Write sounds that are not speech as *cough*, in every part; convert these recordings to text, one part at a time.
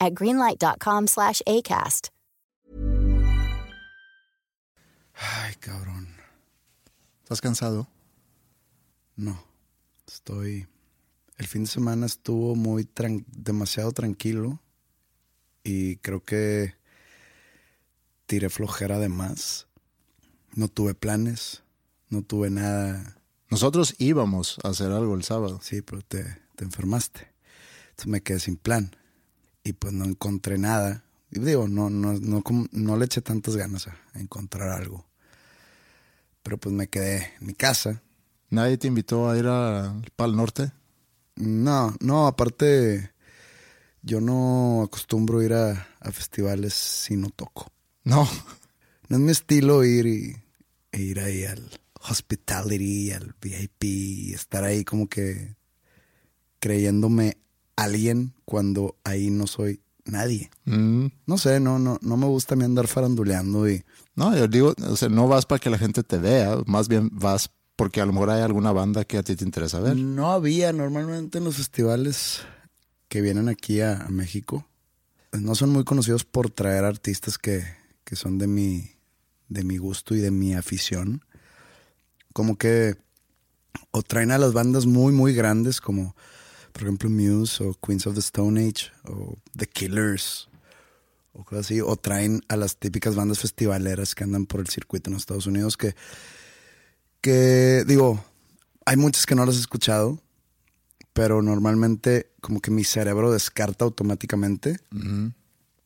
at greenlight.com slash ACAST. Ay, cabrón. ¿Estás cansado? No. Estoy. El fin de semana estuvo muy tran- demasiado tranquilo. Y creo que tiré flojera de más. No tuve planes. No tuve nada. Nosotros íbamos a hacer algo el sábado. Sí, pero te, te enfermaste. Entonces me quedé sin plan. Y pues no encontré nada. Y digo, no, no, no, no le eché tantas ganas a, a encontrar algo. Pero pues me quedé en mi casa. ¿Nadie te invitó a ir al Pal Norte? No, no, aparte, yo no acostumbro ir a, a festivales si no toco. No. No es mi estilo ir y e ir ahí al hospitality, al VIP, y estar ahí como que creyéndome alguien cuando ahí no soy nadie. Mm, No sé, no, no, no me gusta a mí andar faranduleando y No, yo digo, o sea, no vas para que la gente te vea, más bien vas porque a lo mejor hay alguna banda que a ti te interesa ver. No había normalmente en los festivales que vienen aquí a, a México. no son muy conocidos por traer artistas que, que son de mi, de mi gusto y de mi afición. Como que o traen a las bandas muy, muy grandes como por ejemplo Muse o Queens of the Stone Age o The Killers o cosas así. O traen a las típicas bandas festivaleras que andan por el circuito en Estados Unidos que que digo, hay muchas que no las he escuchado, pero normalmente como que mi cerebro descarta automáticamente.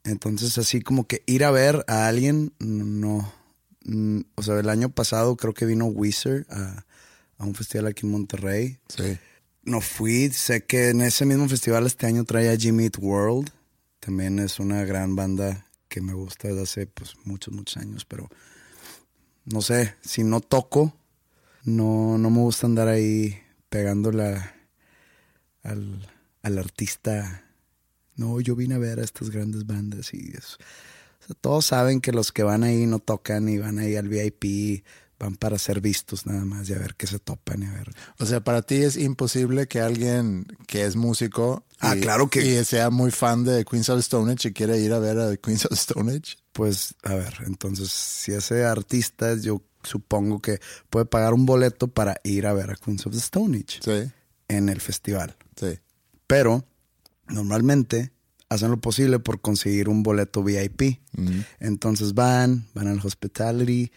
Entonces así como que ir a ver a alguien, no. Mm, O sea, el año pasado creo que vino Weezer a, a un festival aquí en Monterrey. Sí. No fui, sé que en ese mismo festival este año trae a Jimmy Eat World. También es una gran banda que me gusta desde hace pues muchos, muchos años, pero no sé, si no toco, no, no me gusta andar ahí pegándola al, al artista. No, yo vine a ver a estas grandes bandas y eso. O sea, todos saben que los que van ahí no tocan y van ahí al VIP, van para ser vistos nada más y a ver qué se topan y a ver. O sea, para ti es imposible que alguien que es músico Ah, y, claro que- y sea muy fan de Queens of Stone Age y quiere ir a ver a Queens of Stone Age. Pues, a ver, entonces, si ese artista, yo supongo que puede pagar un boleto para ir a ver a Queens of the Stone Age Sí, en el festival. sí. Pero, normalmente, hacen lo posible por conseguir un boleto VIP. Entonces van, van al hospitality,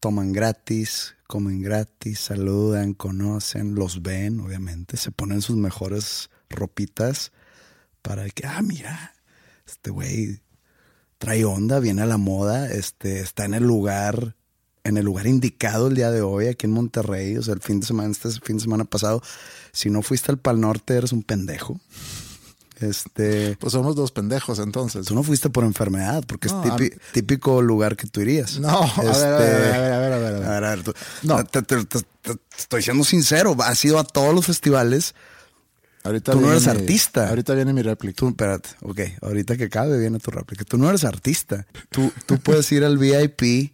toman gratis, comen gratis, saludan, conocen, los ven, obviamente, se ponen sus mejores ropitas para que, ah, mira, este güey trae onda, viene a la moda, este, está en el lugar, en el lugar indicado el día de hoy, aquí en Monterrey, o sea, el fin de semana, este fin de semana pasado, si no fuiste al Pal Norte, eres un pendejo. Este, Pues somos dos pendejos entonces. tú no fuiste por enfermedad, porque No, es típi- típico lugar que tú irías. No, a ver, a ver, a ver, a ver, a ver, a ver. Este, a ver, tú- No. te, te- te- te- estoy siendo sincero, has ido a todos los festivales. Ahorita Tú no eres mi- artista. Ahorita viene mi réplica. Tú, espérate, ok, ahorita que cabe viene tu réplica. Tú no eres artista. Tú, *laughs* tú puedes ir al VIP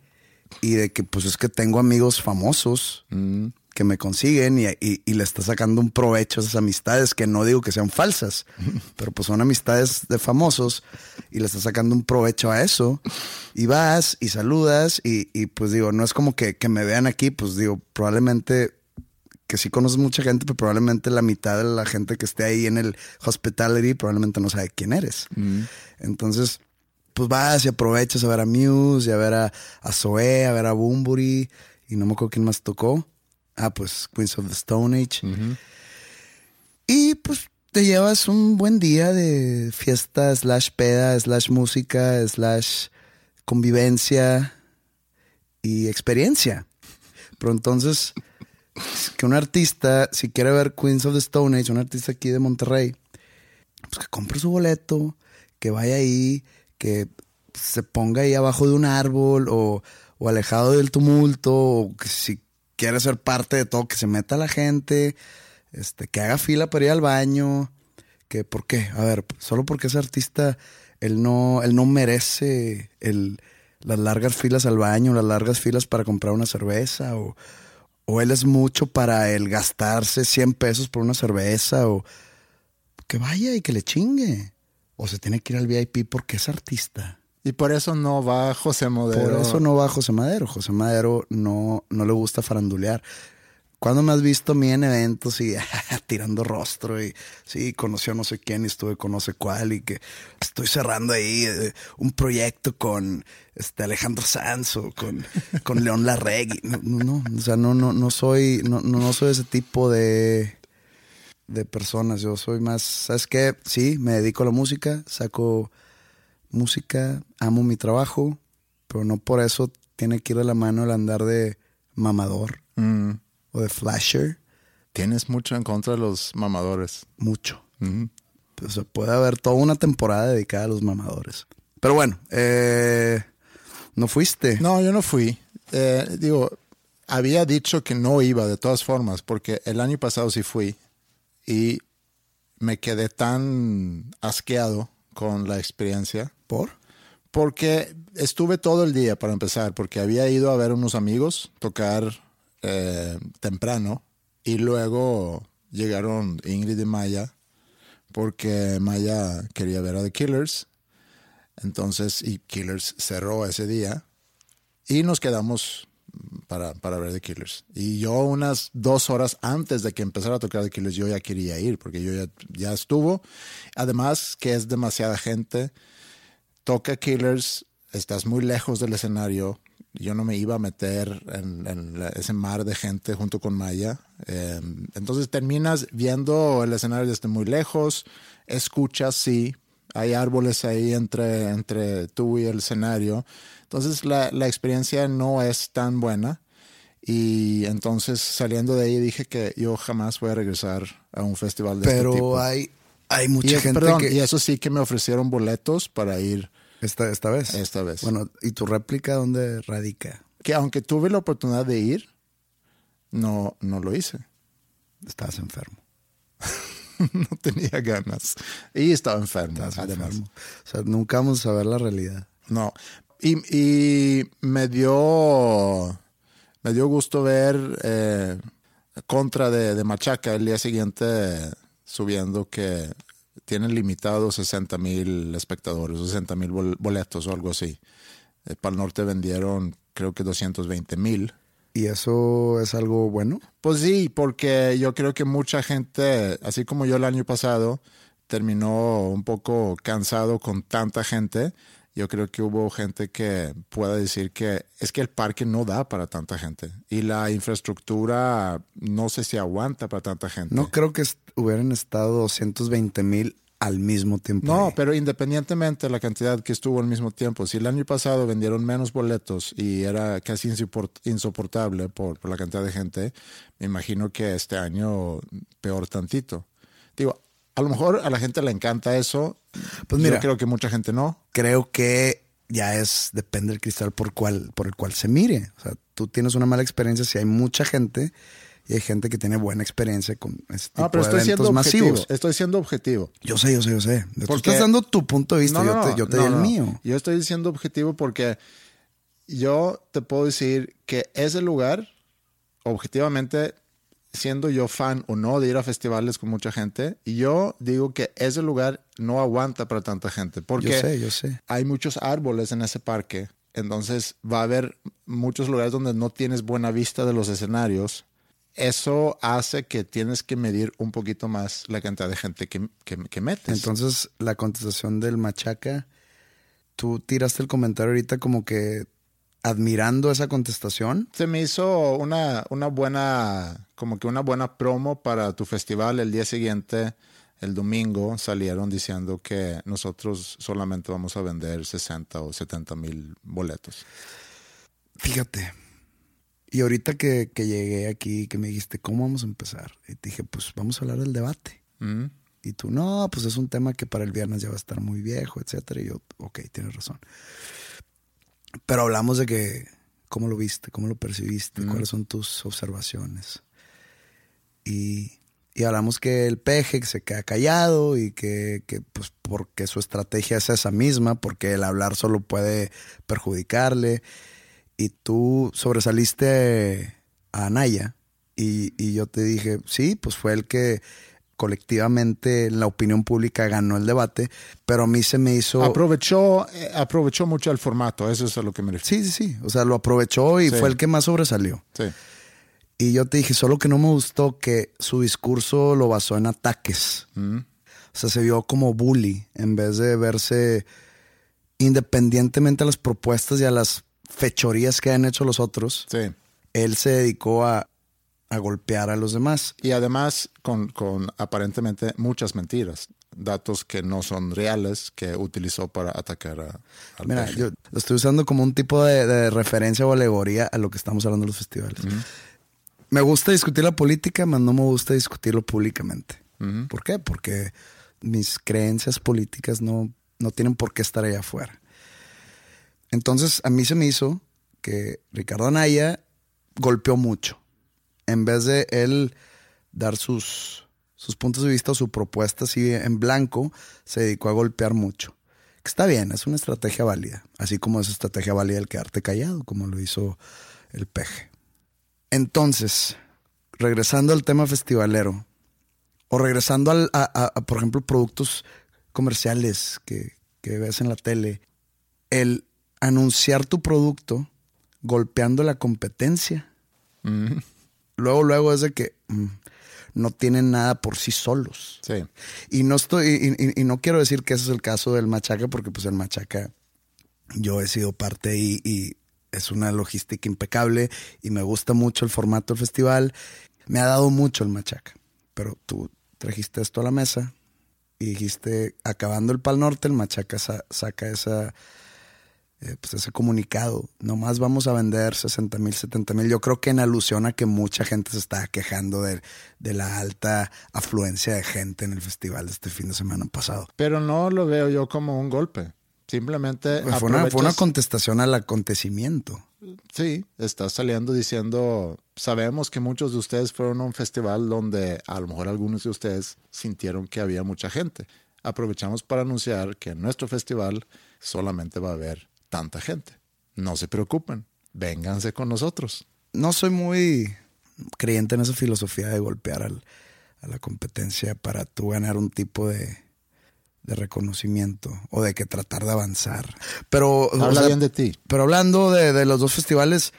y de que, pues es que tengo amigos famosos Mm. Que me consiguen y, y- y le está sacando un provecho a esas amistades que no digo que sean falsas, *laughs* pero pues son amistades de famosos y le está sacando un provecho a eso. Y vas y saludas y, y, pues digo, no es como que, que me vean aquí, pues digo, probablemente que sí conoces mucha gente, pero probablemente la mitad de la gente que esté ahí en el hospitality probablemente no sabe quién eres. Entonces, pues vas y aprovechas a ver a Muse, y a ver a, a Zoe, a ver a Bumburi, y no me acuerdo quién más tocó. Ah, pues Queens of the Stone Age. Y pues te llevas un buen día de fiesta, slash peda, slash música, slash convivencia y experiencia. Pero entonces, que un artista, si quiere ver Queens of the Stone Age, un artista aquí de Monterrey, pues que compre su boleto, que vaya ahí, que se ponga ahí abajo de un árbol o, o alejado del tumulto, o que si quiere ser parte de todo, que se meta la gente, este, que haga fila para ir al baño, que ¿por qué? A ver, solo porque es artista, él no, él no merece el, las largas filas al baño, las largas filas para comprar una cerveza, o, o él es mucho para el gastarse 100 pesos por una cerveza, o que vaya y que le chingue. O se tiene que ir al VIP porque es artista. Y por eso no va José Madero. Por eso no va José Madero. José Madero no, no le gusta farandulear. ¿Cuándo me has visto a mí en eventos y *laughs* tirando rostro y sí, conocí a no sé quién y estuve con no sé cuál y que estoy cerrando ahí eh, un proyecto con este Alejandro Sanz o con, con León Larregui? No, no, no, o sea, no, no, no soy, no, no soy ese tipo de, de personas. Yo soy más, ¿sabes qué? Sí, me dedico a la música, saco música, amo mi trabajo, pero no por eso tiene que ir de la mano el andar de mamador Mm. o de flasher. Tienes mucho en contra de los mamadores. Mucho. Mm. O sea, puede haber toda una temporada dedicada a los mamadores. Pero bueno, eh, ¿no fuiste? No, yo no fui. Eh, digo, había dicho que no iba de todas formas, porque el año pasado sí fui y me quedé tan asqueado con la experiencia. ¿Por? Porque estuve todo el día para empezar, porque había ido a ver unos amigos tocar eh, temprano y luego llegaron Ingrid y Maya porque Maya quería ver a The Killers. Entonces, y Killers cerró ese día y nos quedamos para, para ver The Killers. Y yo unas dos horas antes de que empezara a tocar The Killers, yo ya quería ir porque yo ya, ya estuvo. Además que es demasiada gente. Toca Killers, estás muy lejos del escenario. Yo no me iba a meter en, en la- ese mar de gente junto con Maya. Eh, entonces terminas viendo el escenario desde muy lejos, escuchas, sí, hay árboles ahí entre, entre tú y el escenario. Entonces la, la experiencia no es tan buena. Y entonces saliendo de ahí dije que yo jamás voy a regresar a un festival de este tipo. Pero hay, hay mucha y, gente perdón, que... y eso sí que me ofrecieron boletos para ir Esta, esta vez. esta vez. Bueno, ¿y tu réplica dónde radica? que aunque tuve la oportunidad de ir, no, no lo hice. Estabas enfermo. *laughs* no tenía ganas. Y estaba enfermo, Estabas además. enfermo. O sea, nunca vamos a saber la realidad. No. Y, y me dio me dio gusto ver eh, contra de, de Machaca el día siguiente subiendo que tienen limitado 60 mil espectadores, 60 mil boletos o algo así. Eh, para el norte vendieron creo que 220 mil. ¿Y eso es algo bueno? Pues sí, porque yo creo que mucha gente, así como yo el año pasado, terminó un poco cansado con tanta gente. Yo creo que hubo gente que pueda decir que es que el parque no da para tanta gente y la infraestructura no sé si aguanta para tanta gente. No creo que hubieran estado 220 mil al mismo tiempo. No, ahí. pero independientemente de la cantidad que estuvo al mismo tiempo, si el año pasado vendieron menos boletos y era casi insoport- insoportable por, por la cantidad de gente, me imagino que este año peor tantito. Digo, a lo mejor a la gente le encanta eso. Pues mira. Yo creo que mucha gente no. creo que ya es, depende del cristal por, cual, por el cual se mire. O sea, tú tienes una mala experiencia si hay mucha gente y hay gente que tiene buena experiencia con este tipo Ah, pero de estoy eventos siendo objetivo. masivos. Estoy siendo objetivo. Yo sé, yo sé, yo sé. Tú Porque- estás dando tu punto de vista, No, yo te, yo te no, di el no. mío. Yo estoy diciendo objetivo porque yo te puedo decir que ese lugar, objetivamente, siendo yo fan o no de ir a festivales con mucha gente, yo digo que ese lugar no aguanta para tanta gente. Porque Yo sé, yo sé. hay muchos árboles en ese parque. Entonces va a haber muchos lugares donde no tienes buena vista de los escenarios eso hace que tienes que medir un poquito más la cantidad de gente que, que, que metes. Entonces, la contestación del machaca, tú tiraste el comentario ahorita como que admirando esa contestación. Se me hizo una, una buena, como que una buena promo para tu festival. El día siguiente, el domingo, salieron diciendo que nosotros solamente vamos a vender 60 o 70 mil boletos. Fíjate, y ahorita que, que, llegué aquí, que me dijiste, ¿cómo vamos a empezar? Y te dije, pues vamos a hablar del debate. Mm. Y tú, no, pues es un tema que para el viernes ya va a estar muy viejo, etcétera. Y yo, ok, tienes razón. Pero hablamos de que, ¿cómo lo viste? ¿Cómo lo percibiste? Mm. ¿Cuáles son tus observaciones? Y, y hablamos que el peje que se queda callado y que, que, pues porque su estrategia es esa misma, porque el hablar solo puede perjudicarle y tú sobresaliste a Anaya y, y, yo te dije, sí, pues fue el que colectivamente en la opinión pública ganó el debate, pero a mí se me hizo... Aprovechó, eh, aprovechó mucho el formato, eso es a lo que me refiero. Sí, sí, sí, o sea, lo aprovechó y Sí. fue el que más sobresalió. Sí. Y yo te dije, solo que no me gustó que su discurso lo basó en ataques. Mm. O sea, se vio como bully en vez de verse independientemente a las propuestas y a las fechorías que han hecho los otros. Sí. Él se dedicó a, a golpear a los demás. Y además con, con aparentemente muchas mentiras, datos que no son reales que utilizó para atacar a, al Mira, peje. yo lo estoy usando como un tipo de, de referencia o alegoría a lo que estamos hablando de los festivales. Me gusta discutir la política, mas no me gusta discutirlo públicamente. ¿Por qué? Porque mis creencias políticas no, no tienen por qué estar allá afuera. Entonces, a mí se me hizo que Ricardo Anaya golpeó mucho. En vez de él dar sus, sus puntos de vista o su propuesta así en blanco, se dedicó a golpear mucho. Está bien, es una estrategia válida. Así como es estrategia válida el quedarte callado, como lo hizo el peje. Entonces, regresando al tema festivalero, o regresando al, a, a- a, por ejemplo, productos comerciales que, que ves en la tele, el anunciar tu producto golpeando la competencia, Ujú. luego, luego es de que mm, no tienen nada por sí solos. Sí. Y no estoy, y, y- y no quiero decir que ese es el caso del Machaca, porque pues el Machaca, yo he sido parte y, y es una logística impecable y me gusta mucho el formato del festival. Me ha dado mucho el Machaca. Pero tú trajiste esto a la mesa y dijiste, acabando el Pal Norte, el Machaca sa- saca esa, eh, pues ese comunicado. Nomás vamos a vender 60 mil, 70 mil. Yo creo que en alusión a que mucha gente se está quejando de, de la alta afluencia de gente en el festival de este fin de semana pasado. Pero no lo veo yo como un golpe. Simplemente Pues fue, una, fue una contestación al acontecimiento. Sí, estás saliendo diciendo, sabemos que muchos de ustedes fueron a un festival donde a lo mejor algunos de ustedes sintieron que había mucha gente. Aprovechamos para anunciar que en nuestro festival solamente va a haber tanta gente. No se preocupen, vénganse con nosotros. No soy muy creyente en esa filosofía de golpear al- a la competencia para tú ganar un tipo de, de reconocimiento o de que tratar de avanzar. Pero, o Habla sea, bien de ti. pero hablando de, de los dos festivales,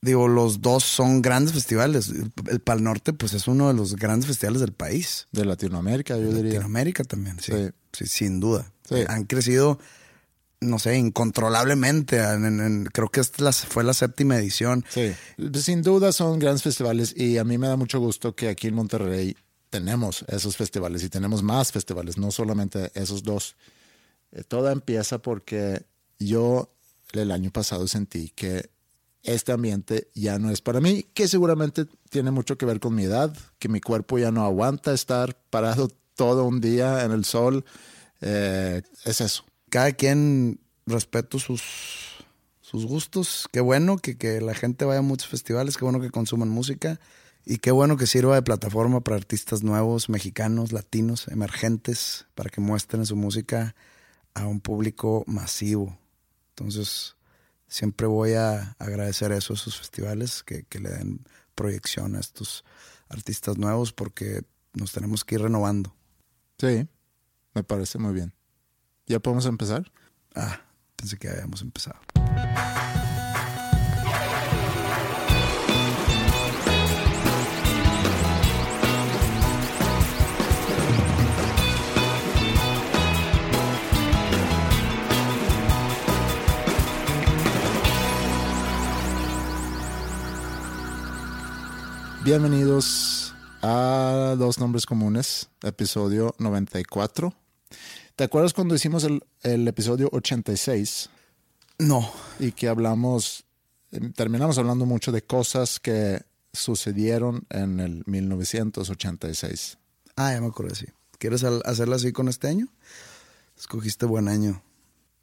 digo, los dos son grandes festivales. El, el Pal Norte, pues es uno de los grandes festivales del país. De Latinoamérica, yo diría. Latinoamérica también, sí. Sí. Sí, sin duda. Sí. Han crecido, no sé, incontrolablemente. En- en- en- creo que esta la- fue la séptima edición. Sí, sin duda son grandes festivales y a mí me da mucho gusto que aquí en Monterrey tenemos esos festivales y tenemos más festivales, no solamente esos dos. Eh, todo empieza porque yo el año pasado sentí que este ambiente ya no es para mí, que seguramente tiene mucho que ver con mi edad, que mi cuerpo ya no aguanta estar parado todo un día en el sol. Eh, es eso. Cada quien respeto sus, sus gustos. Qué bueno que, que la gente vaya a muchos festivales, qué bueno que consuman música y qué bueno que sirva de plataforma para artistas nuevos, mexicanos, latinos, emergentes, para que muestren su música a un público masivo. Entonces, siempre voy a agradecer eso a esos festivales, que, que le den proyección a estos artistas nuevos, porque nos tenemos que ir renovando. Sí, me parece muy bien. ¿Ya podemos empezar? Ah, pensé que habíamos empezado. Bienvenidos a Dos Nombres Comunes, episodio 94. ¿Te acuerdas cuando hicimos el, el episodio 86 No. y que hablamos, eh, terminamos hablando mucho de cosas que sucedieron en el 1986? Ah, ya me acordé, sí. ¿Quieres hacerlo así con este año? Escogiste buen año.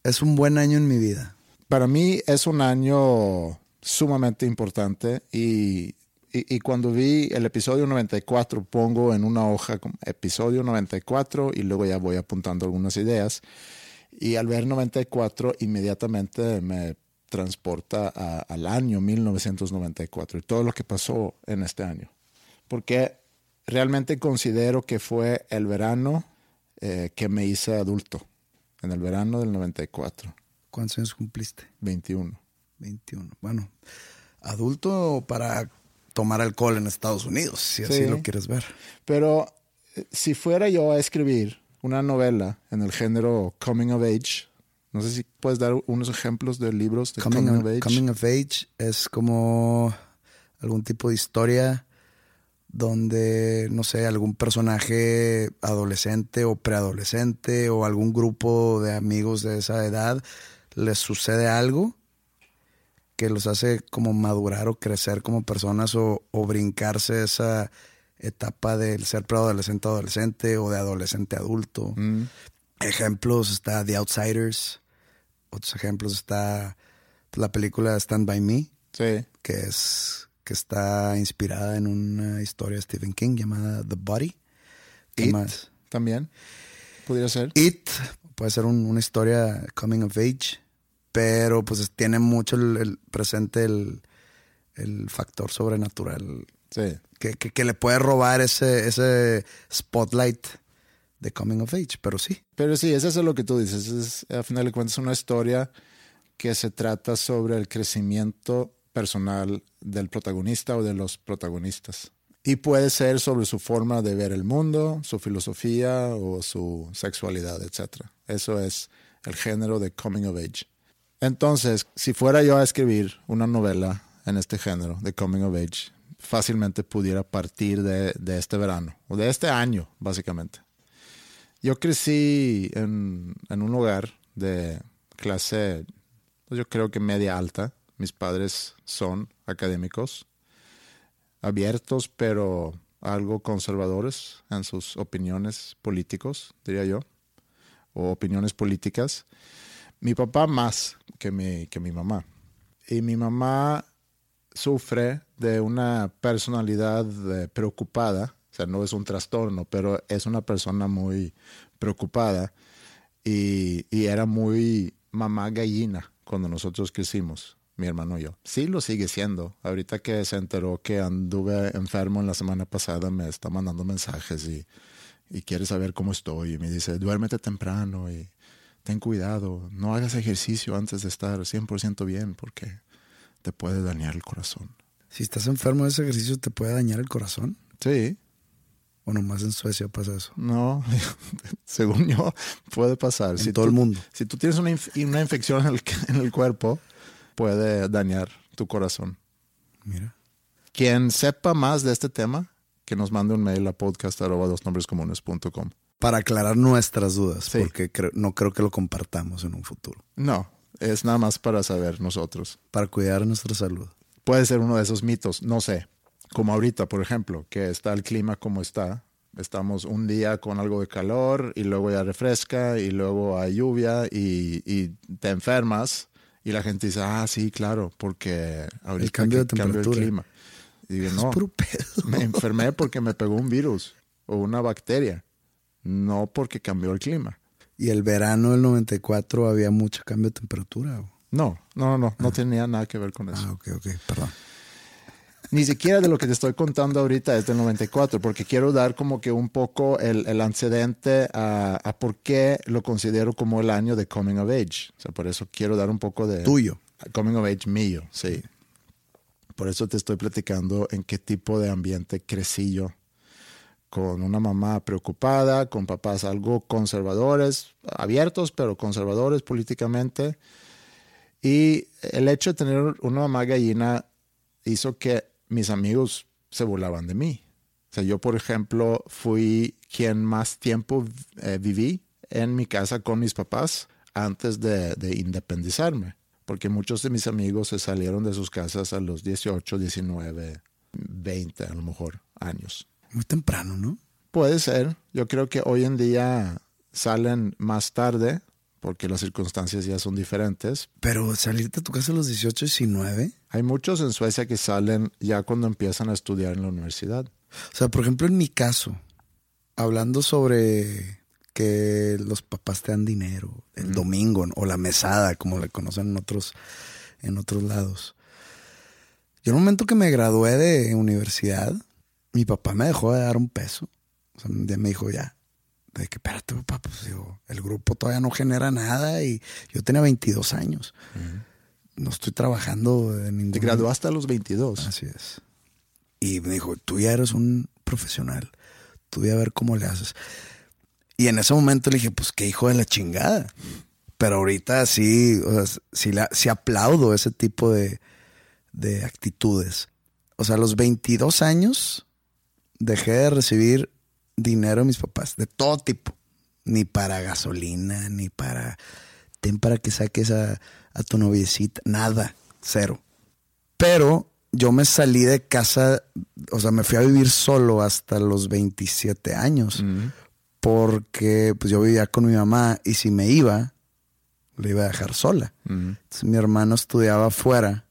Es un buen año en mi vida. Para mí es un año sumamente importante y, y- y cuando vi el episodio 94 pongo en una hoja como episodio 94 y luego ya voy apuntando algunas ideas y al ver 94 inmediatamente me transporta a- al año 1994 y todo lo que pasó en este año. Porque realmente considero que fue el verano eh, que me hice adulto, en el verano del 94. ¿Cuántos años cumpliste? 21. 21. Bueno, adulto para tomar alcohol en Estados Unidos, si así Sí. lo quieres ver. Pero eh, si fuera yo a escribir una novela en el género Coming of Age, no sé si puedes dar unos ejemplos de libros de Coming, Coming, of Age. coming of age es como algún tipo de historia donde, no sé, algún personaje adolescente o preadolescente o algún grupo de amigos de esa edad les sucede algo que los hace como madurar o crecer como personas o, o brincarse esa etapa del ser preadolescente adolescente o de adolescente adulto. Mm, Ejemplos está The Outsiders. Otros ejemplos está la película Stand By Me, sí, que es que está inspirada en una historia de Stephen King llamada The Body. ¿Qué It. más? también podría ser. It puede ser un- una historia coming of age, pero pues tiene mucho el, el presente el, el factor sobrenatural Sí, que, que- que le puede robar ese, ese spotlight de coming of age, pero sí. pero sí, eso es lo que tú dices. Es, a final de cuentas, una historia que se trata sobre el crecimiento personal del protagonista o de los protagonistas. Y puede ser sobre su forma de ver el mundo, su filosofía o su sexualidad, etc. Eso es el género de coming of age. Entonces, si fuera yo a escribir una novela en este género de coming of age, fácilmente pudiera partir de, este verano o de este año, básicamente. Yo crecí en, en un lugar de clase, pues yo creo que media alta. Mis padres son académicos, abiertos, pero algo conservadores en sus opiniones políticos, diría yo, o opiniones políticas. Mi papá más que mi, que mi mamá. Y mi mamá sufre de una personalidad eh, preocupada, o sea, no es un trastorno, pero es una persona muy preocupada y, y era muy mamá gallina cuando nosotros crecimos, mi hermano y yo. Sí lo sigue siendo. Ahorita que se enteró que anduve enfermo en la semana pasada, me está mandando mensajes y, y quiere saber cómo estoy. Y me dice, duérmete temprano y ten cuidado, no hagas ejercicio antes de estar 100% bien porque te puede dañar el corazón. Si estás enfermo, ese ejercicio te puede dañar el corazón. Sí, O nomás en Suecia pasa eso. no, *laughs* según yo, puede pasar. En todo el mundo. Si tú tienes una, inf- una infección en el, en el cuerpo, puede dañar tu corazón. Mira. Quien sepa más de este tema, que nos mande un mail a podcast.dosnombrescomunes.com. Para aclarar nuestras dudas, Sí. porque creo- no creo que lo compartamos en un futuro. No, es nada más para saber nosotros. Para cuidar nuestra salud. Puede ser uno de esos mitos, no sé. Como ahorita, por ejemplo, que está el clima como está. Estamos un día con algo de calor y luego ya refresca y luego hay lluvia y, y te enfermas y la gente dice, ah, sí, claro, porque ahorita cambio de cambió el temperatura. clima. Y digo, *laughs* no, me enfermé porque me pegó un virus o una bacteria, no porque cambió el clima. Y el verano del 94 había mucho cambio de temperatura. o- No, no, no, no, no tenía nada que ver con eso. Ah, ok, ok, perdón. Ni siquiera de lo que te estoy contando ahorita es del 94, porque quiero dar como que un poco el, el antecedente a, a por qué lo considero como el año de Coming of Age. O sea, por eso quiero dar un poco de... Tuyo. Coming of Age mío, sí. Por eso te estoy platicando en qué tipo de ambiente crecí yo. Con una mamá preocupada, con papás algo conservadores, abiertos, pero conservadores políticamente. Y el hecho de tener una mamá gallina hizo que mis amigos se burlaban de mí. O sea, yo, por ejemplo, fui quien más tiempo eh, viví en mi casa con mis papás antes de, de, independizarme, porque muchos de mis amigos se salieron de sus casas a los 18, 19, 20 a lo mejor años. Muy temprano, ¿no? Puede ser. Yo creo que hoy en día salen más tarde porque las circunstancias ya son diferentes. Pero salirte de tu casa a los 18, 19. Hay muchos en Suecia que salen ya cuando empiezan a estudiar en la universidad. O sea, por ejemplo, en mi caso, hablando sobre que los papás te dan dinero el domingo o la mesada, como le conocen en otros, en otros lados. Yo en el momento que me gradué de universidad, mi papá me dejó de dar un peso. O sea, un día me dijo, ya, de que espérate, papá, pues digo, el grupo todavía no genera nada y yo tenía 22 años. No estoy trabajando en ningún... Te graduaste a los 22. Así es. Y me dijo, tú ya eres un profesional, tú voy a ver cómo le haces. Y en ese momento le dije, pues qué hijo de la chingada. Pero ahorita sí, o sea, sí, la, sí aplaudo ese tipo de, de actitudes. O sea, a los 22 años dejé de recibir dinero de mis papás, de todo tipo. Ni para gasolina, ni para... Ten para que saques a, a tu noviecita. Nada, cero. Pero yo me salí de casa, o sea, me fui a vivir solo hasta los 27 años. Porque pues yo vivía con mi mamá y si me iba, le iba a dejar sola. Entonces mi hermano estudiaba afuera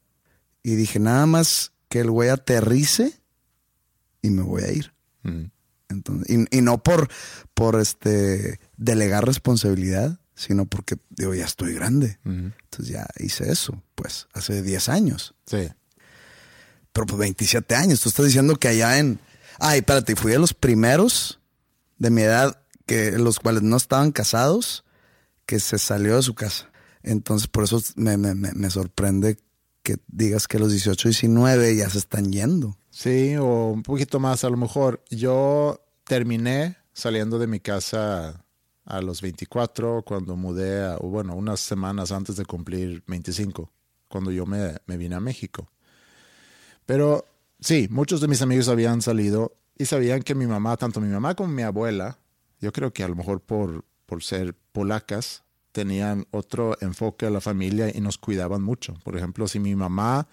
y dije, nada más que el güey aterrice y me voy a ir. Entonces, y, y, no por, por este delegar responsabilidad, sino porque digo, ya estoy grande. Entonces ya hice eso, pues, hace 10 años. Sí. Pero pues 27 años. Tú estás diciendo que allá en. Ay, espérate, fui de los primeros de mi edad que los cuales no estaban casados, que se salió de su casa. Entonces, por eso me, me, me sorprende que digas que los 18, 19 ya se están yendo. Sí, o un poquito más a lo mejor. Yo terminé saliendo de mi casa a los 24 cuando mudé, a, bueno, unas semanas antes de cumplir 25, cuando yo me, me vine a México. Pero sí, muchos de mis amigos habían salido y sabían que mi mamá, tanto mi mamá como mi abuela, yo creo que a lo mejor por, por ser polacas, tenían otro enfoque a la familia y nos cuidaban mucho. Por ejemplo, si mi mamá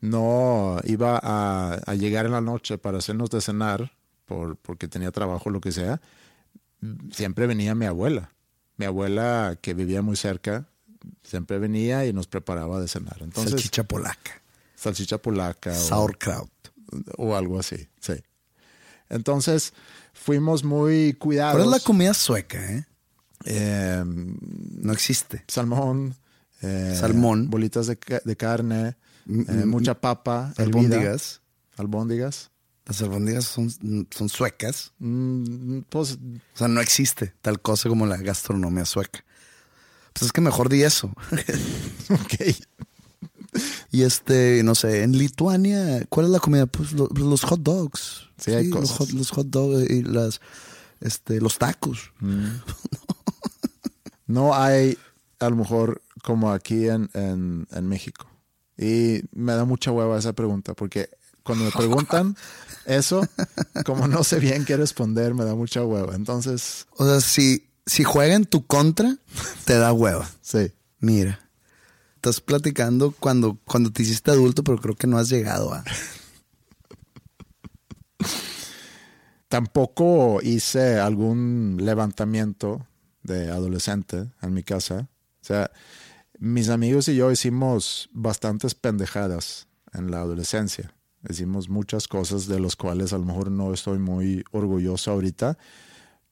no iba a, a llegar en la noche para hacernos de cenar, por, porque tenía trabajo o lo que sea, siempre venía mi abuela. Mi abuela, que vivía muy cerca, siempre venía y nos preparaba de cenar. Entonces, salchicha polaca. Salchicha polaca. Sauerkraut. O, o algo así, sí. Entonces, fuimos muy cuidados. ¿Cuál es la comida sueca, eh? Eh, no existe. Salmón. Eh, Salmón. Bolitas de, de carne. Eh, mucha papa. Albóndigas. Albóndigas. Las albóndigas son, son suecas. Mm, pues, o sea, no existe tal cosa como la gastronomía sueca. Pues es que mejor di eso. *laughs* ok. *laughs* Y este, no sé, en Lituania, ¿cuál es la comida? Pues lo, los hot dogs. Sí, hay los, cosas. hot, los hot dogs y las, este, los tacos. Mm. *laughs* no hay, a lo mejor, como aquí en, en, en, México. Y me da mucha hueva esa pregunta, porque cuando me preguntan *laughs* eso, como no sé bien qué responder, me da mucha hueva. Entonces. O sea, si, si juega en tu contra, te da hueva. Sí. Mira. Estás platicando cuando, cuando te hiciste adulto, pero creo que no has llegado a. *laughs* Tampoco hice algún levantamiento de adolescente en mi casa. O sea, mis amigos y yo hicimos bastantes pendejadas en la adolescencia. Hicimos muchas cosas de las cuales a lo mejor no estoy muy orgulloso ahorita,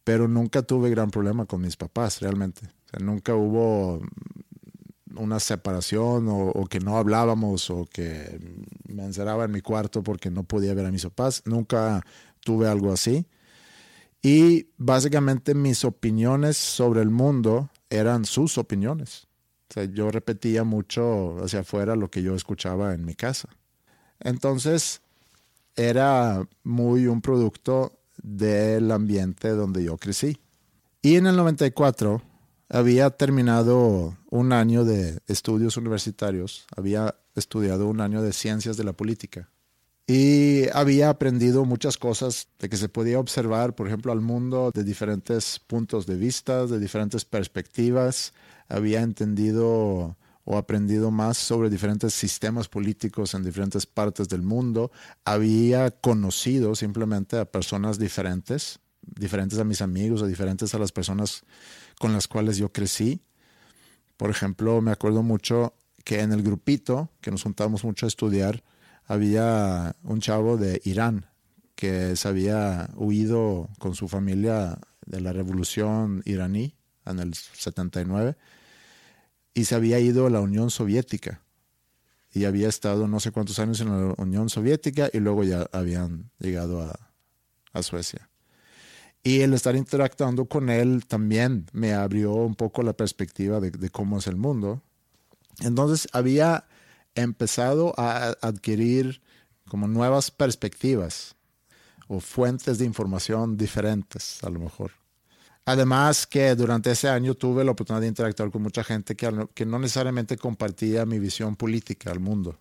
pero nunca tuve gran problema con mis papás, realmente. Nunca hubo una separación o, o, que no hablábamos o que me encerraba en mi cuarto porque no podía ver a mis papás. Nunca tuve algo así. Y básicamente mis opiniones sobre el mundo eran sus opiniones. O sea, yo repetía mucho hacia afuera lo que yo escuchaba en mi casa. Entonces, era muy un producto del ambiente donde yo crecí. Y en el 94 había terminado un año de estudios universitarios, había estudiado un año de ciencias de la política Y había aprendido muchas cosas de que se podía observar, por ejemplo, al mundo de diferentes puntos de vista, de diferentes perspectivas. Había entendido o aprendido más sobre diferentes sistemas políticos en diferentes partes del mundo. Había conocido simplemente a personas diferentes, diferentes a mis amigos o diferentes a las personas con las cuales yo crecí. Por ejemplo, me acuerdo mucho que en el grupito que nos juntamos mucho a estudiar, había un chavo de Irán que se había huido con su familia de la revolución iraní en el 79 y se había ido a la Unión Soviética y había estado no sé cuántos años en la Unión Soviética y luego ya habían llegado a, Suecia. Y el estar interactuando con él también me abrió un poco la perspectiva de cómo es el mundo. Entonces había empezado a adquirir como nuevas perspectivas o fuentes de información diferentes a lo mejor. Además que durante ese año tuve la oportunidad de interactuar con mucha gente que, que no necesariamente compartía mi visión política al mundo,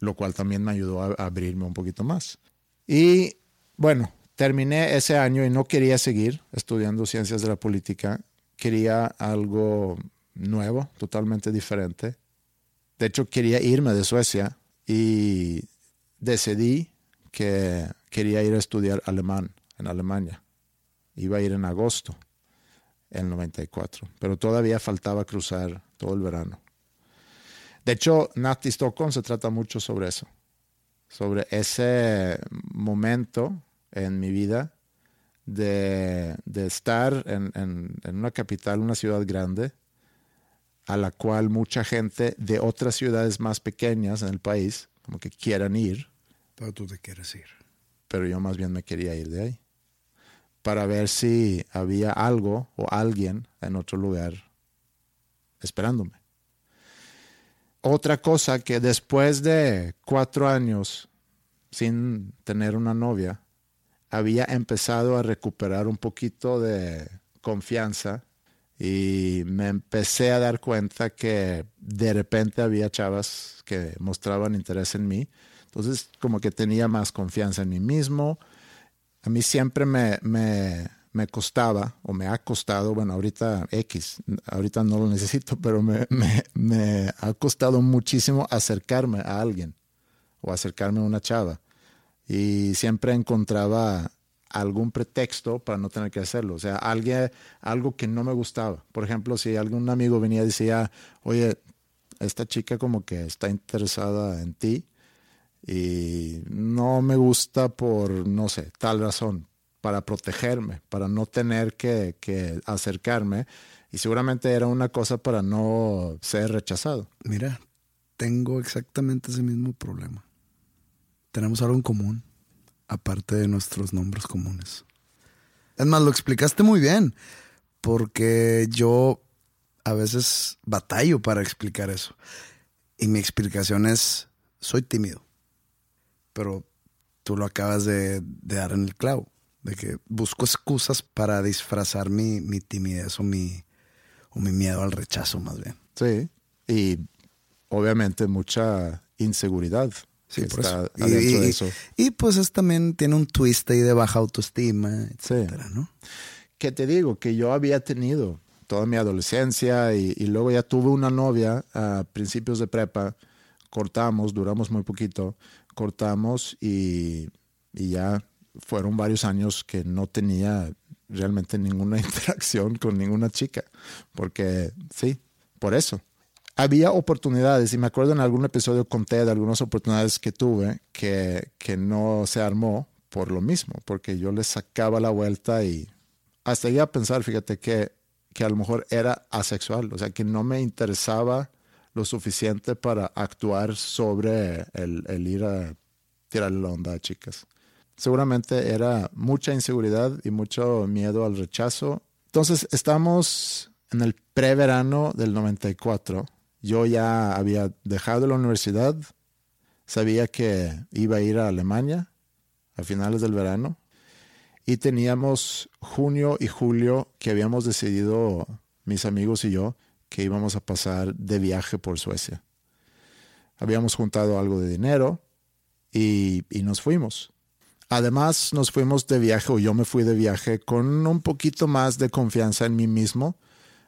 lo cual también me ayudó a, abrirme un poquito más. Y bueno, terminé ese año y no quería seguir estudiando ciencias de la política, quería algo nuevo, totalmente diferente. De hecho, quería irme de Suecia y decidí que quería ir a estudiar alemán en Alemania. Iba a ir en agosto el 94, pero todavía faltaba cruzar todo el verano. De hecho, Nati Stockholm se trata mucho sobre eso, sobre ese momento en mi vida de, estar en, en, una capital, una ciudad grande, a la cual mucha gente de otras ciudades más pequeñas en el país, como que quieran ir. Pero tú te quieres ir. Pero yo más bien me quería ir de ahí para ver si había algo o alguien en otro lugar esperándome. Otra cosa que después de cuatro años sin tener una novia, había empezado a recuperar un poquito de confianza y me empecé a dar cuenta que de repente había chavas que mostraban interés en mí. Entonces como que tenía más confianza en mí mismo, a mí siempre me, me, costaba o me ha costado, bueno, ahorita X, ahorita no lo necesito, *laughs* pero me, me, ha costado muchísimo acercarme a alguien o acercarme a una chava. Y siempre encontraba algún pretexto para no tener que hacerlo. O sea, alguien, algo que no me gustaba. Por ejemplo, si algún amigo venía y decía, oye, esta chica como que está interesada en ti, y no me gusta por, no sé, tal razón, para protegerme, para no tener que, acercarme. Y seguramente era una cosa para no ser rechazado. Mira, tengo exactamente ese mismo problema. Tenemos algo en común, aparte de nuestros nombres comunes. Es más, lo explicaste muy bien, porque yo a veces batallo para explicar eso. Y mi explicación es, soy tímido pero tú lo acabas de, dar en el clavo, de que busco excusas para disfrazar mi, timidez o mi, o mi miedo al rechazo más bien. Sí, y obviamente mucha inseguridad. Sí, por eso. Y, de eso. y, pues es también tiene un twist ahí de baja autoestima, etcétera, ¿no? Que te digo que yo había tenido toda mi adolescencia y, y, luego ya tuve una novia a principios de prepa, cortamos, duramos muy poquito, cortamos y, ya fueron varios años que no tenía realmente ninguna *laughs* interacción con ninguna chica, porque sí, por eso. Había oportunidades y me acuerdo en algún episodio conté de algunas oportunidades que tuve que, que no se armó por lo mismo, porque yo les sacaba la vuelta y hasta llegué a pensar, fíjate, que, que a lo mejor era asexual, o sea, que no me interesaba lo suficiente para actuar sobre el, ir a tirar la onda a chicas. Seguramente era mucha inseguridad y mucho miedo al rechazo. Entonces estamos en el preverano del 94. Yo ya había dejado la universidad, sabía que iba a ir a Alemania a finales del verano y teníamos junio y julio que habíamos decidido mis amigos y yo que íbamos a pasar de viaje por Suecia. Habíamos juntado algo de dinero y, y nos fuimos. Además, nos fuimos de viaje, o yo me fui de viaje con un poquito más de confianza en mí mismo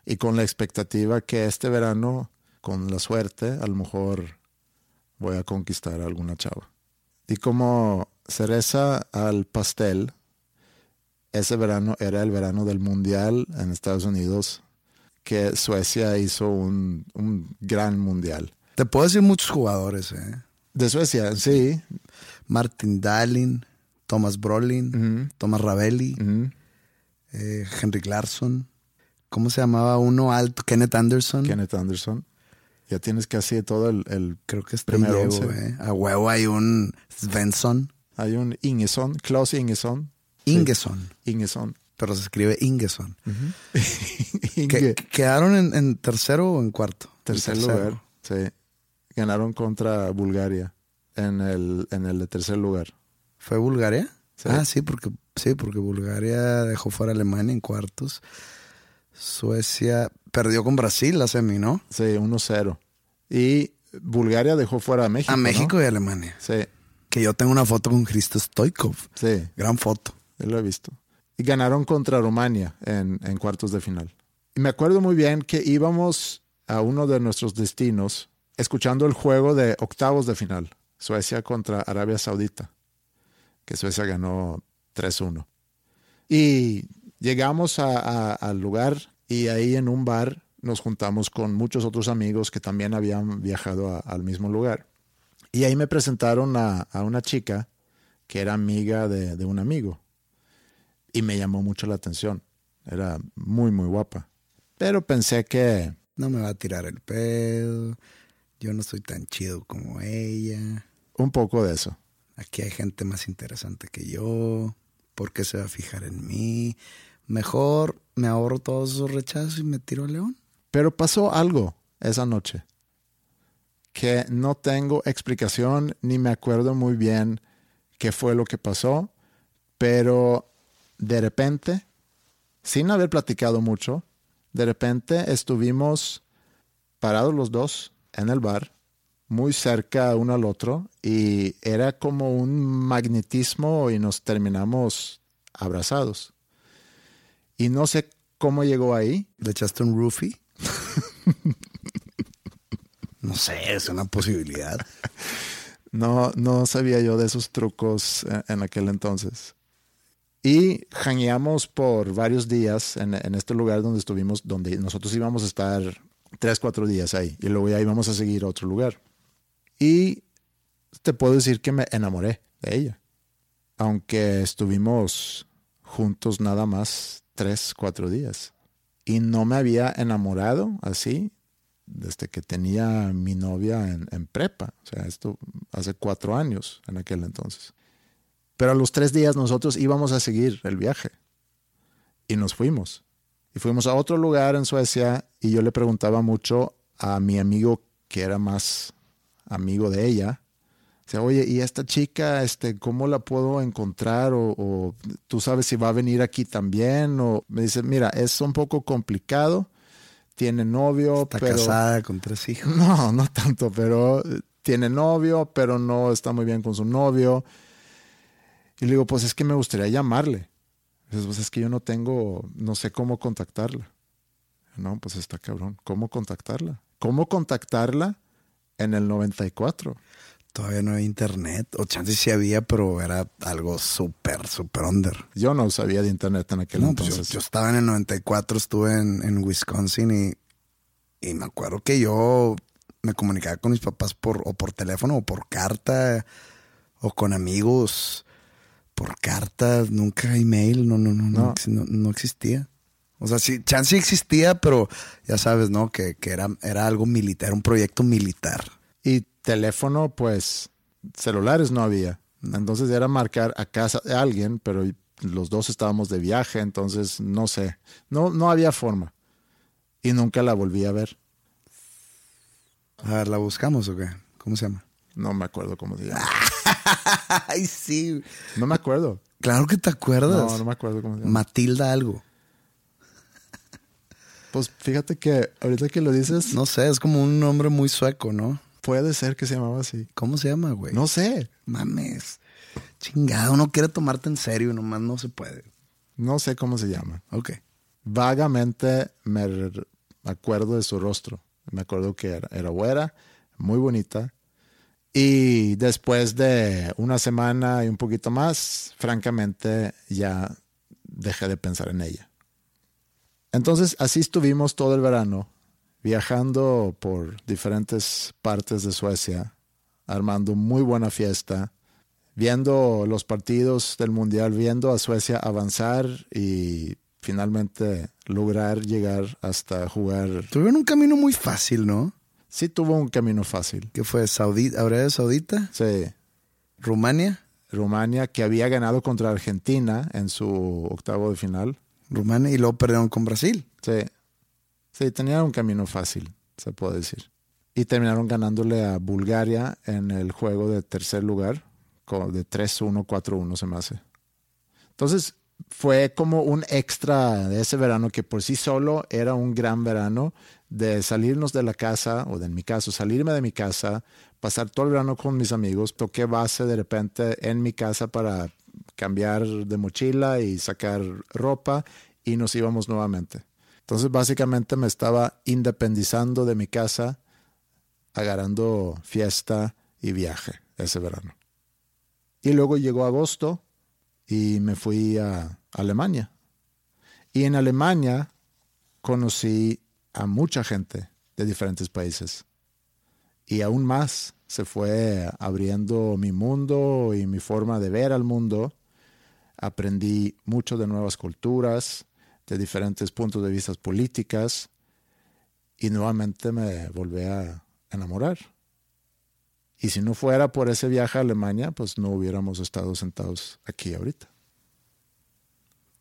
y con la expectativa que este verano, con la suerte, a lo mejor voy a conquistar a alguna chava. Y como cereza al pastel, ese verano era el verano del Mundial en Estados Unidos, que Suecia hizo un, un gran Mundial. Te puedo decir muchos jugadores, ¿eh? De Suecia, sí. Martin Dahlin, Thomas Brolin, Thomas Ravelli, Ujú. eh, Henrik Larsson. ¿Cómo se llamaba uno alto? Kenneth Anderson. Kenneth Anderson. Ya tienes casi todo el... el- Creo que once. ¿eh? A huevo hay un Svensson. hay un Ingeson, Klaus Ingeson. Ingeson. Ingeson. Pero se escribe Ingeson. *laughs* Inge. Que- ¿Quedaron en, en tercero o en cuarto? tercer lugar. Sí. Ganaron contra Bulgaria en el, en el de tercer lugar. ¿Fue Bulgaria? Sí. Ah, sí, porque sí, porque Bulgaria dejó fuera a Alemania en cuartos. Suecia perdió con Brasil la semi, ¿no? Sí, 1-0. Y Bulgaria dejó fuera a México. A ¿no? México y Alemania. Sí, Que yo tengo una foto con Cristo Stoikov. sí, Gran foto. yo lo he visto. Y ganaron contra Rumania en, en cuartos de final. Y me acuerdo muy bien que íbamos a uno de nuestros destinos escuchando el juego de octavos de final. Suecia contra Arabia Saudita. Que Suecia ganó 3-1. Y llegamos a- a- al lugar y ahí en un bar nos juntamos con muchos otros amigos que también habían viajado a- al mismo lugar. Y ahí me presentaron a, a una chica que era amiga de, de un amigo. Y me llamó mucho la atención. Era muy, muy guapa. Pero pensé que No me va a tirar el pedo. Yo no soy tan chido como ella. un poco de eso. Aquí hay gente más interesante que yo. ¿Por qué se va a fijar en mí? Mejor me ahorro todos esos rechazos y me tiro a León. Pero pasó algo esa noche que no tengo explicación ni me acuerdo muy bien qué fue lo que pasó, pero de repente, sin haber platicado mucho, de repente estuvimos parados los dos en el bar, muy cerca uno al otro, y era como un magnetismo y nos terminamos abrazados. Y no sé cómo llegó ahí, ¿Le echaste un roofie? *laughs* no sé, es una posibilidad. No, no sabía yo de esos trucos en, en aquel entonces. Y janeamos por varios días en, en este lugar donde estuvimos, donde nosotros íbamos a estar tres, cuatro días ahí. Y luego ya íbamos a seguir a otro lugar. Y te puedo decir que me enamoré de ella. Aunque estuvimos juntos nada más tres, cuatro días. Y no me había enamorado así desde que tenía mi novia en, prepa. O sea, esto hace cuatro años en aquel entonces. Pero a los tres días nosotros íbamos a seguir el viaje. Y nos fuimos. Y fuimos a otro lugar en Suecia y yo le preguntaba mucho a mi amigo que era más amigo de ella. O sea, oye, ¿y esta chica, este, cómo la puedo encontrar? O, o tú sabes si va a venir aquí también. O me dice, mira, es un poco complicado. Tiene novio, Está pero casada con tres hijos. *laughs* no, no tanto, pero eh, tiene novio, pero no está muy bien con su novio. Y le digo, pues es que me gustaría llamarle. Dices, pues es que yo no tengo, no sé cómo contactarla. No, pues está cabrón. ¿Cómo contactarla? ¿Cómo contactarla en el 94? Todavía no había internet. O chance sí había, pero era algo súper, súper under. Yo no sabía de internet en aquel No, pues yo, entonces. yo estaba en el 94, estuve en, en Wisconsin y, y me acuerdo que yo me comunicaba con mis papás por, o por teléfono o por carta o con amigos por carta, nunca email, no, no, no, no, No. no, no existía. O sea, sí, chance existía, pero ya sabes, ¿no? Que, que era, era algo militar, un proyecto militar. Y teléfono, pues, celulares no había. Entonces era marcar a casa de alguien, pero los dos estábamos de viaje, entonces no sé. No, no había forma. Y nunca la volví a ver. A ver, ¿la buscamos o qué? ¿Cómo se llama? No me acuerdo cómo se llama. *laughs* Ay, sí. No me acuerdo. Claro que te acuerdas. No, no me acuerdo cómo se llama. Matilda algo. Pues fíjate que ahorita que lo dices, No sé, es como un nombre muy sueco, ¿no? Puede ser que se llamaba así. ¿Cómo se llama, güey? No sé. Mames. Chingado, no quiere tomarte en serio, nomás no se puede. No sé cómo se llama. Ok. Vagamente me acuerdo de su rostro. Me acuerdo que era, era güera, muy bonita. Y después de una semana y un poquito más, francamente ya dejé de pensar en ella. Entonces así estuvimos todo el verano, viajando por diferentes partes de Suecia, armando muy buena fiesta, viendo los partidos del Mundial, viendo a Suecia avanzar y finalmente lograr llegar hasta jugar. Tuvieron un camino muy fácil, ¿no? Sí tuvo un camino fácil. ¿Qué fue? Arabia Saudita, Sí, Rumania, Rumania, que había ganado contra Argentina en su octavo de final. Rumania y luego perdieron con Brasil. Sí, sí, tenían un camino fácil, se puede decir. Y terminaron ganándole a Bulgaria en el juego de tercer lugar, de 3-1, 4-1 se me hace. Entonces fue como un extra de ese verano que por sí solo era un gran verano de salirnos de la casa, o de, en mi caso, salirme de mi casa, pasar todo el verano con mis amigos. Toqué base de repente en mi casa para cambiar de mochila y sacar ropa y nos íbamos nuevamente. Entonces básicamente me estaba independizando de mi casa, agarrando fiesta y viaje ese verano. Y luego llegó agosto y me fui a Alemania. Y en Alemania conocí a mucha gente de diferentes países. Y aún más se fue abriendo mi mundo y mi forma de ver al mundo. Aprendí mucho de nuevas culturas, de diferentes puntos de vista políticas y nuevamente me volví a enamorar. Y si no fuera por ese viaje a Alemania, pues no hubiéramos estado sentados aquí ahorita.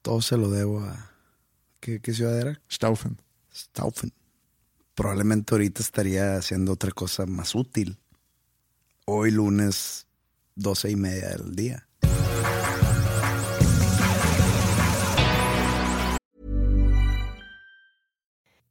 Todo se lo debo a... ¿Qué, qué ciudad era? Staufen. Staufen. Probablemente ahorita estaría haciendo otra cosa más útil. Hoy lunes, doce y media del día.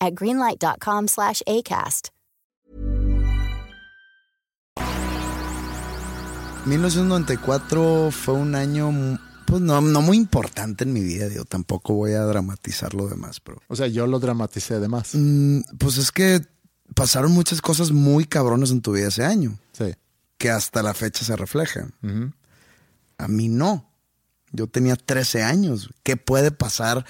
at greenlight.com slash ACAST. 1994 fue un año, pues no, no muy importante en mi vida, digo, tampoco voy a dramatizar lo demás, pero... O sea, yo lo dramaticé de más. Mm, pues es que pasaron muchas cosas muy cabronas en tu vida ese año, Sí. que hasta la fecha se reflejan. A mí no. Yo tenía 13 años. ¿Qué puede pasar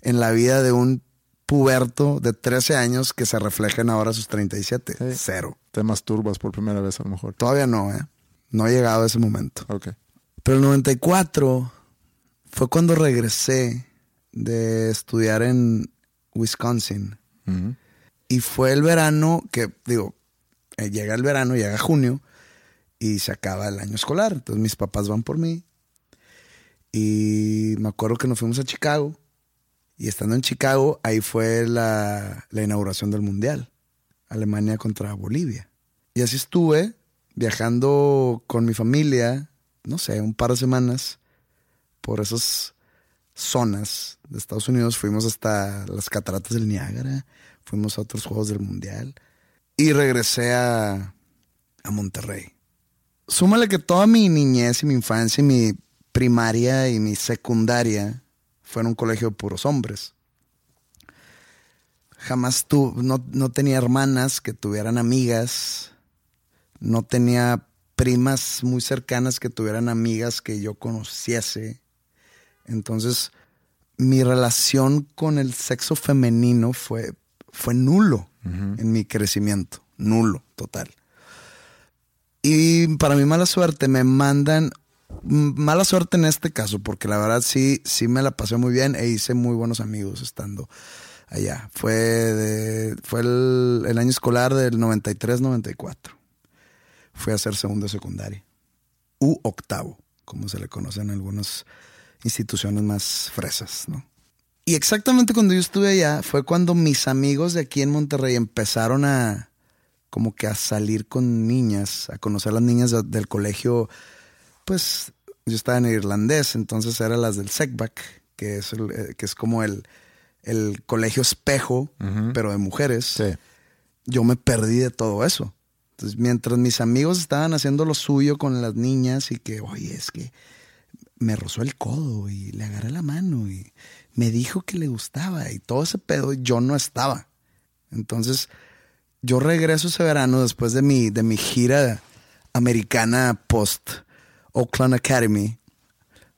en la vida de un puberto de 13 años que se reflejen ahora a sus 37? Sí. Cero. Te masturbas por primera vez a lo mejor. Todavía no, ¿eh? No he llegado a ese momento. Ok. Pero el 94 fue cuando regresé de estudiar en Wisconsin. Y fue el verano que, digo, eh, llega el verano, llega junio y se acaba el año escolar. Entonces mis papás van por mí. Y me acuerdo que nos fuimos a Chicago. Y estando en Chicago, ahí fue la, la inauguración del Mundial. Alemania contra Bolivia. Y así estuve viajando con mi familia, no sé, un par de semanas por esas zonas de Estados Unidos. Fuimos hasta las cataratas del Niágara, fuimos a otros juegos del Mundial y regresé a, a Monterrey. Súmale que toda mi niñez y mi infancia y mi primaria y mi secundaria fue en un colegio de puros hombres. Jamás tu, no, no tenía hermanas que tuvieran amigas. No tenía primas muy cercanas que tuvieran amigas que yo conociese. Entonces, mi relación con el sexo femenino fue, fue nulo en mi crecimiento. Nulo, total. Y para mi mala suerte me mandan, mala suerte en este caso, porque la verdad sí, sí me la pasé muy bien e hice muy buenos amigos estando allá. Fue, de, fue el, año escolar del 93-94. Fui a hacer segundo secundaria. U octavo, como se le conoce en algunas instituciones más fresas, ¿no? Y exactamente cuando yo estuve allá fue cuando mis amigos de aquí en Monterrey empezaron a como que a salir con niñas, a conocer a las niñas del colegio. Pues yo estaba en irlandés, entonces eran las del SECBAC, que es, eh, que es como el, el colegio espejo, pero de mujeres. Yo me perdí de todo eso. Entonces, mientras mis amigos estaban haciendo lo suyo con las niñas y que, oye, es que me rozó el codo y le agarré la mano y me dijo que le gustaba y todo ese pedo, yo no estaba. Entonces, yo regreso ese verano después de mi, de mi gira americana post Oakland Academy.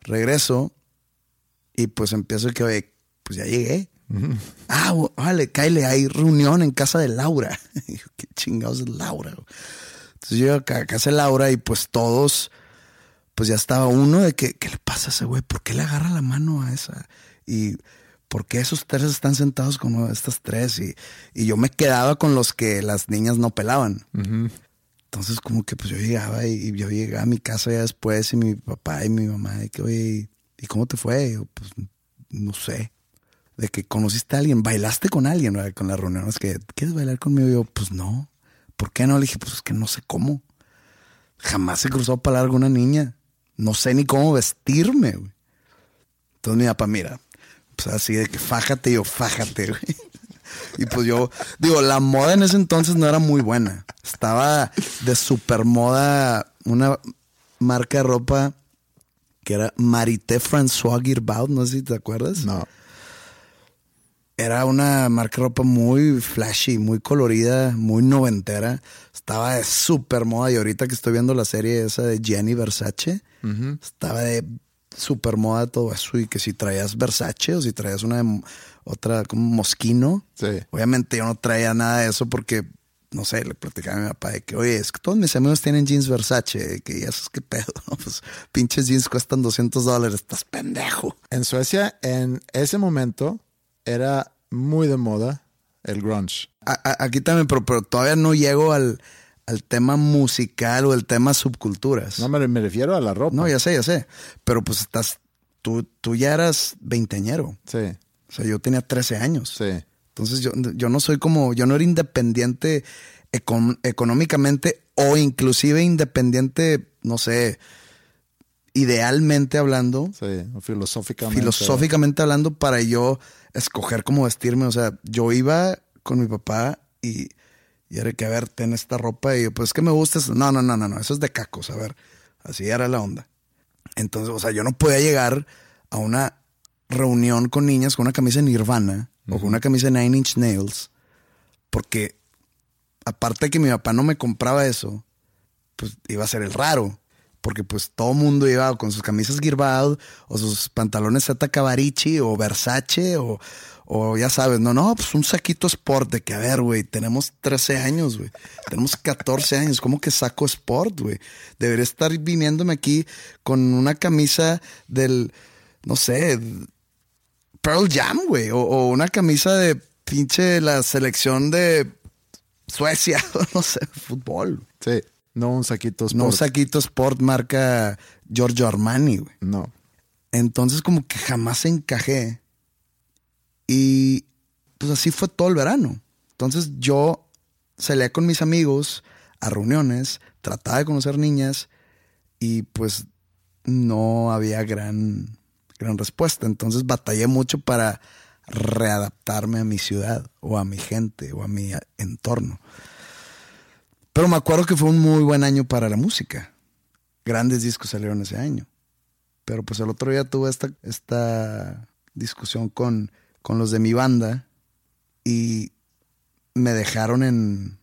Regreso y pues empiezo que, oye, pues ya llegué. Ah, vale, Kyle, hay reunión en casa de Laura. *laughs* ¿Qué chingados es Laura? Entonces yo a casa de Laura y pues todos pues ya estaba uno de que, ¿qué le pasa a ese güey? ¿Por qué le agarra la mano a esa? Y ¿por qué esos tres están sentados con estas tres? Y, yo me quedaba con los que las niñas no pelaban. Entonces como que pues yo llegaba y, yo llegaba a mi casa ya después y mi papá y mi mamá de que, oye, ¿y cómo te fue? yo, pues no sé. De que conociste a alguien, bailaste con alguien, con las reuniones que, ¿quieres bailar conmigo? Y yo, pues no. ¿Por qué no? Le dije, pues es que no sé cómo. Jamás se cruzó para alguna niña no sé ni cómo vestirme, güey. Entonces mi papá, mira, pues así de que fájate, yo fájate, güey. Y pues yo, digo, la moda en ese entonces no era muy buena. Estaba de super moda una marca de ropa que era Marité François Girbaud, no sé si te acuerdas. No. Era una marca de ropa muy flashy, muy colorida, muy noventera. Estaba de super moda y ahorita que estoy viendo la serie esa de Gianni Versace, estaba de super moda todo eso y que si traías Versace o si traías una otra como Mosquino, obviamente yo no traía nada de eso porque no sé, le platicaba a mi papá de que, oye, es que todos mis amigos tienen jeans Versace, que ya sabes qué pedo, *laughs* pues pinches jeans cuestan 200 dólares, estás pendejo. En Suecia, en ese momento, era muy de moda el grunge. aquí también, pero todavía no llego al, al tema musical o el tema subculturas. No, me, me, refiero a la ropa. No, ya sé, ya sé. Pero pues estás, tú, tú ya eras veinteñero. Sí. O sea, yo tenía 13 años. Sí. Entonces yo, yo no soy como, yo no era independiente económicamente o inclusive independiente, no sé, idealmente hablando. Sí, filosóficamente. Filosóficamente hablando para yo escoger cómo vestirme. O sea, yo iba con mi papá y y era que, a ver, ten esta ropa. Y yo, pues es que me gusta. No, no, no, no, no. Eso es de cacos. A ver, así era la onda. Entonces, o sea, yo no podía llegar a una reunión con niñas con una camisa de Nirvana o con una camisa de Nine Inch Nails. Porque, aparte de que mi papá no me compraba eso, pues iba a ser el raro. Porque pues todo mundo iba con sus camisas Girbald o sus pantalones Zeta Cavarici o Versace o, o ya sabes, no, no, pues un saquito sport de que, a ver, güey, tenemos 13 años, güey. Tenemos 14 años. ¿Cómo que saco sport, güey? Debería estar viniéndome aquí con una camisa del, no sé, Pearl Jam, güey. O, una camisa de pinche la selección de Suecia, *laughs* no sé, fútbol. Sí, no un saquito sport. No un saquito sport marca Giorgio Armani, güey. No. Entonces como que jamás encajé y pues así fue todo el verano. Entonces yo salía con mis amigos a reuniones, trataba de conocer niñas y pues no había gran, gran respuesta. Entonces batallé mucho para readaptarme a mi ciudad o a mi gente o a mi entorno. Pero me acuerdo que fue un muy buen año para la música. Grandes discos salieron ese año. Pero pues el otro día tuve esta, esta discusión con con los de mi banda y me dejaron en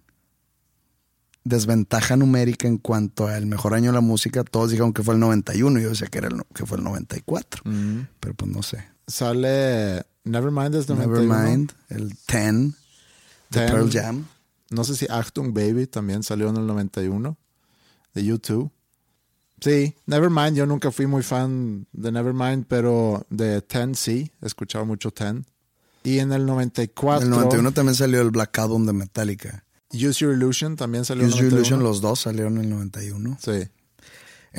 desventaja numérica en cuanto al mejor año de la música. Todos dijeron que fue el 91 y yo decía que, era el, que fue el 94. Pero pues no sé. Sale Nevermind es 91. Nevermind, el 10 de Ten. Pearl Jam. No sé si Achtung Baby también salió en el 91 de YouTube. Sí, Nevermind, yo nunca fui muy fan de Nevermind, pero de Ten sí, he escuchado mucho Ten. Y en el 94, En el 91 también salió el Black Album de Metallica. Use Your Illusion también salió en Use el Your 91. Illusion, los dos salieron en el 91. Sí, En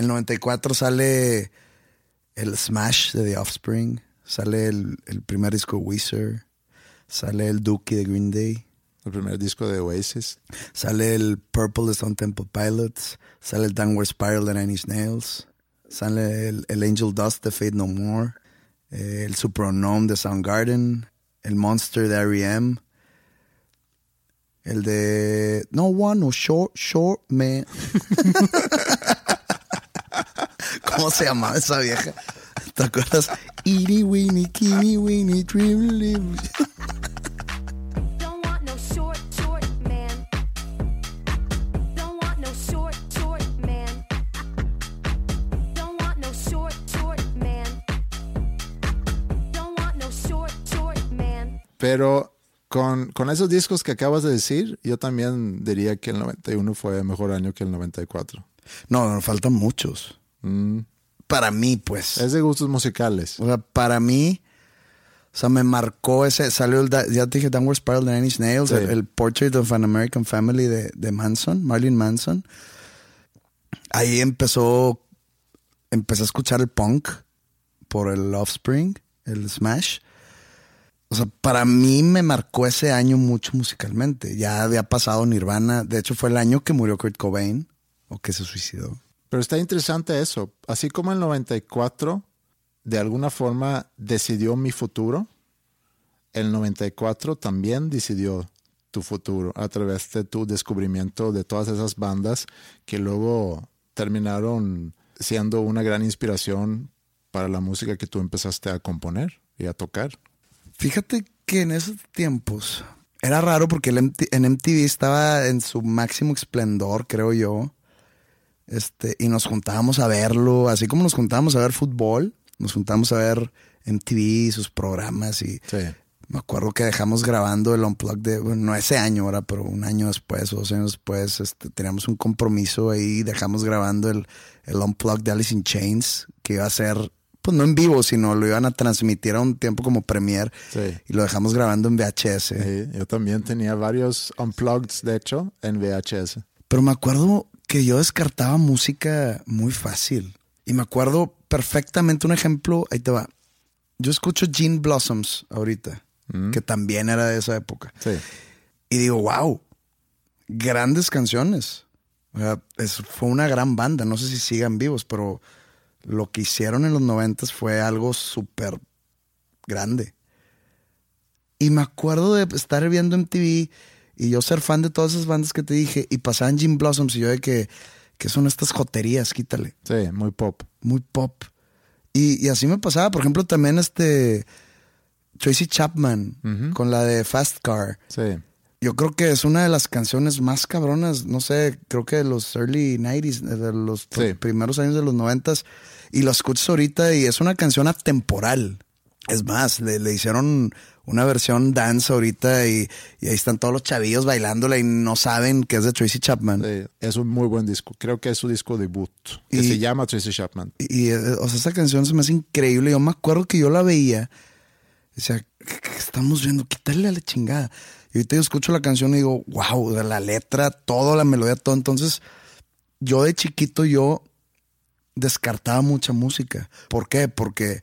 el 94 sale el Smash de The Offspring. Sale el, el primer disco de Weezer. Sale el Dookie de Green Day. el primer disco de Oasis. Sale el Purple de Stone Temple Pilots. Sale el Downward Spiral de Nine Inch Nails. Sale el, el Angel Dust de Fate No More. eh, el Supernome de Soundgarden. El Monster de R.E.M. El de No One No Short Short Man. *laughs* ¿Cómo se llamaba esa vieja? ¿Te acuerdas? Itty weeny, teeny weeny, tribbly. Don't want no short, short man. Don't want no short, short man. Don't want no short, short man. Don't want no short, short man. Pero con, con esos discos que acabas de decir, yo también diría que el 91 fue mejor año que el 94. No, no, faltan muchos. Mm, Para mí, pues. Es de gustos musicales. O sea, para mí, o sea, me marcó ese. Salió el, ya te dije, Downward Spiral de Nine Inch Nails, Sí. el, el Portrait of an American Family de, de Manson, Marilyn Manson. Ahí empezó, empecé a escuchar el punk por el Offspring, el Smash. O sea, para mí me marcó ese año mucho musicalmente. Ya había pasado Nirvana. De hecho, fue el año que murió Kurt Cobain o que se suicidó. Pero está interesante eso. Así como el 94 de alguna forma decidió mi futuro, el 94 también decidió tu futuro a través de tu descubrimiento de todas esas bandas que luego terminaron siendo una gran inspiración para la música que tú empezaste a componer y a tocar. Fíjate que en esos tiempos era raro porque el MT en MTV estaba en su máximo esplendor, creo yo. Este, y nos juntábamos a verlo, así como nos juntábamos a ver fútbol, nos juntábamos a ver MTV, sus programas y Sí. me acuerdo que dejamos grabando el Unplugged de, bueno, no ese año ahora, pero un año después o dos años después, este, teníamos un compromiso ahí y dejamos grabando el, el Unplugged de Alice in Chains, que iba a ser, pues no en vivo, sino lo iban a transmitir a un tiempo como premier Sí. y lo dejamos grabando en VHS. Sí, yo también tenía varios unplugged, de hecho, en VHS. Pero me acuerdo que yo descartaba música muy fácil. Y me acuerdo perfectamente un ejemplo, ahí te va. Yo escucho Gene Blossoms ahorita, que también era de esa época. Sí. Y digo, wow, grandes canciones. O sea, es- fue una gran banda. No sé si sigan vivos, pero lo que hicieron en los noventas fue algo súper grande. Y me acuerdo de estar viendo MTV y yo ser fan de todas esas bandas que te dije y pasaban Jim Blossoms y yo de que, que son estas joterías, quítale Sí, muy pop. muy pop. Y, y así me pasaba, por ejemplo, también este Tracy Chapman con la de Fast Car. Sí. Yo creo que es una de las canciones más cabronas, no sé, creo que de los early 90s, de los Sí. primeros años de los 90s. Y lo escuchas ahorita y es una canción atemporal. Es más, le, le hicieron una versión dance ahorita y, y ahí están todos los chavillos bailándola y no saben que es de Tracy Chapman. Sí, es un muy buen disco. Creo que es su disco debut, que Y- se llama Tracy Chapman. Y, y, eh, o sea, esa canción se me hace increíble. Yo me acuerdo que yo la veía. Decía, ¿qué, qué estamos viendo? Quítale a la chingada. Y ahorita yo escucho la canción y digo, wow, de la letra, todo, la melodía, todo. Entonces, yo de chiquito, yo descartaba mucha música. ¿Por qué? Porque,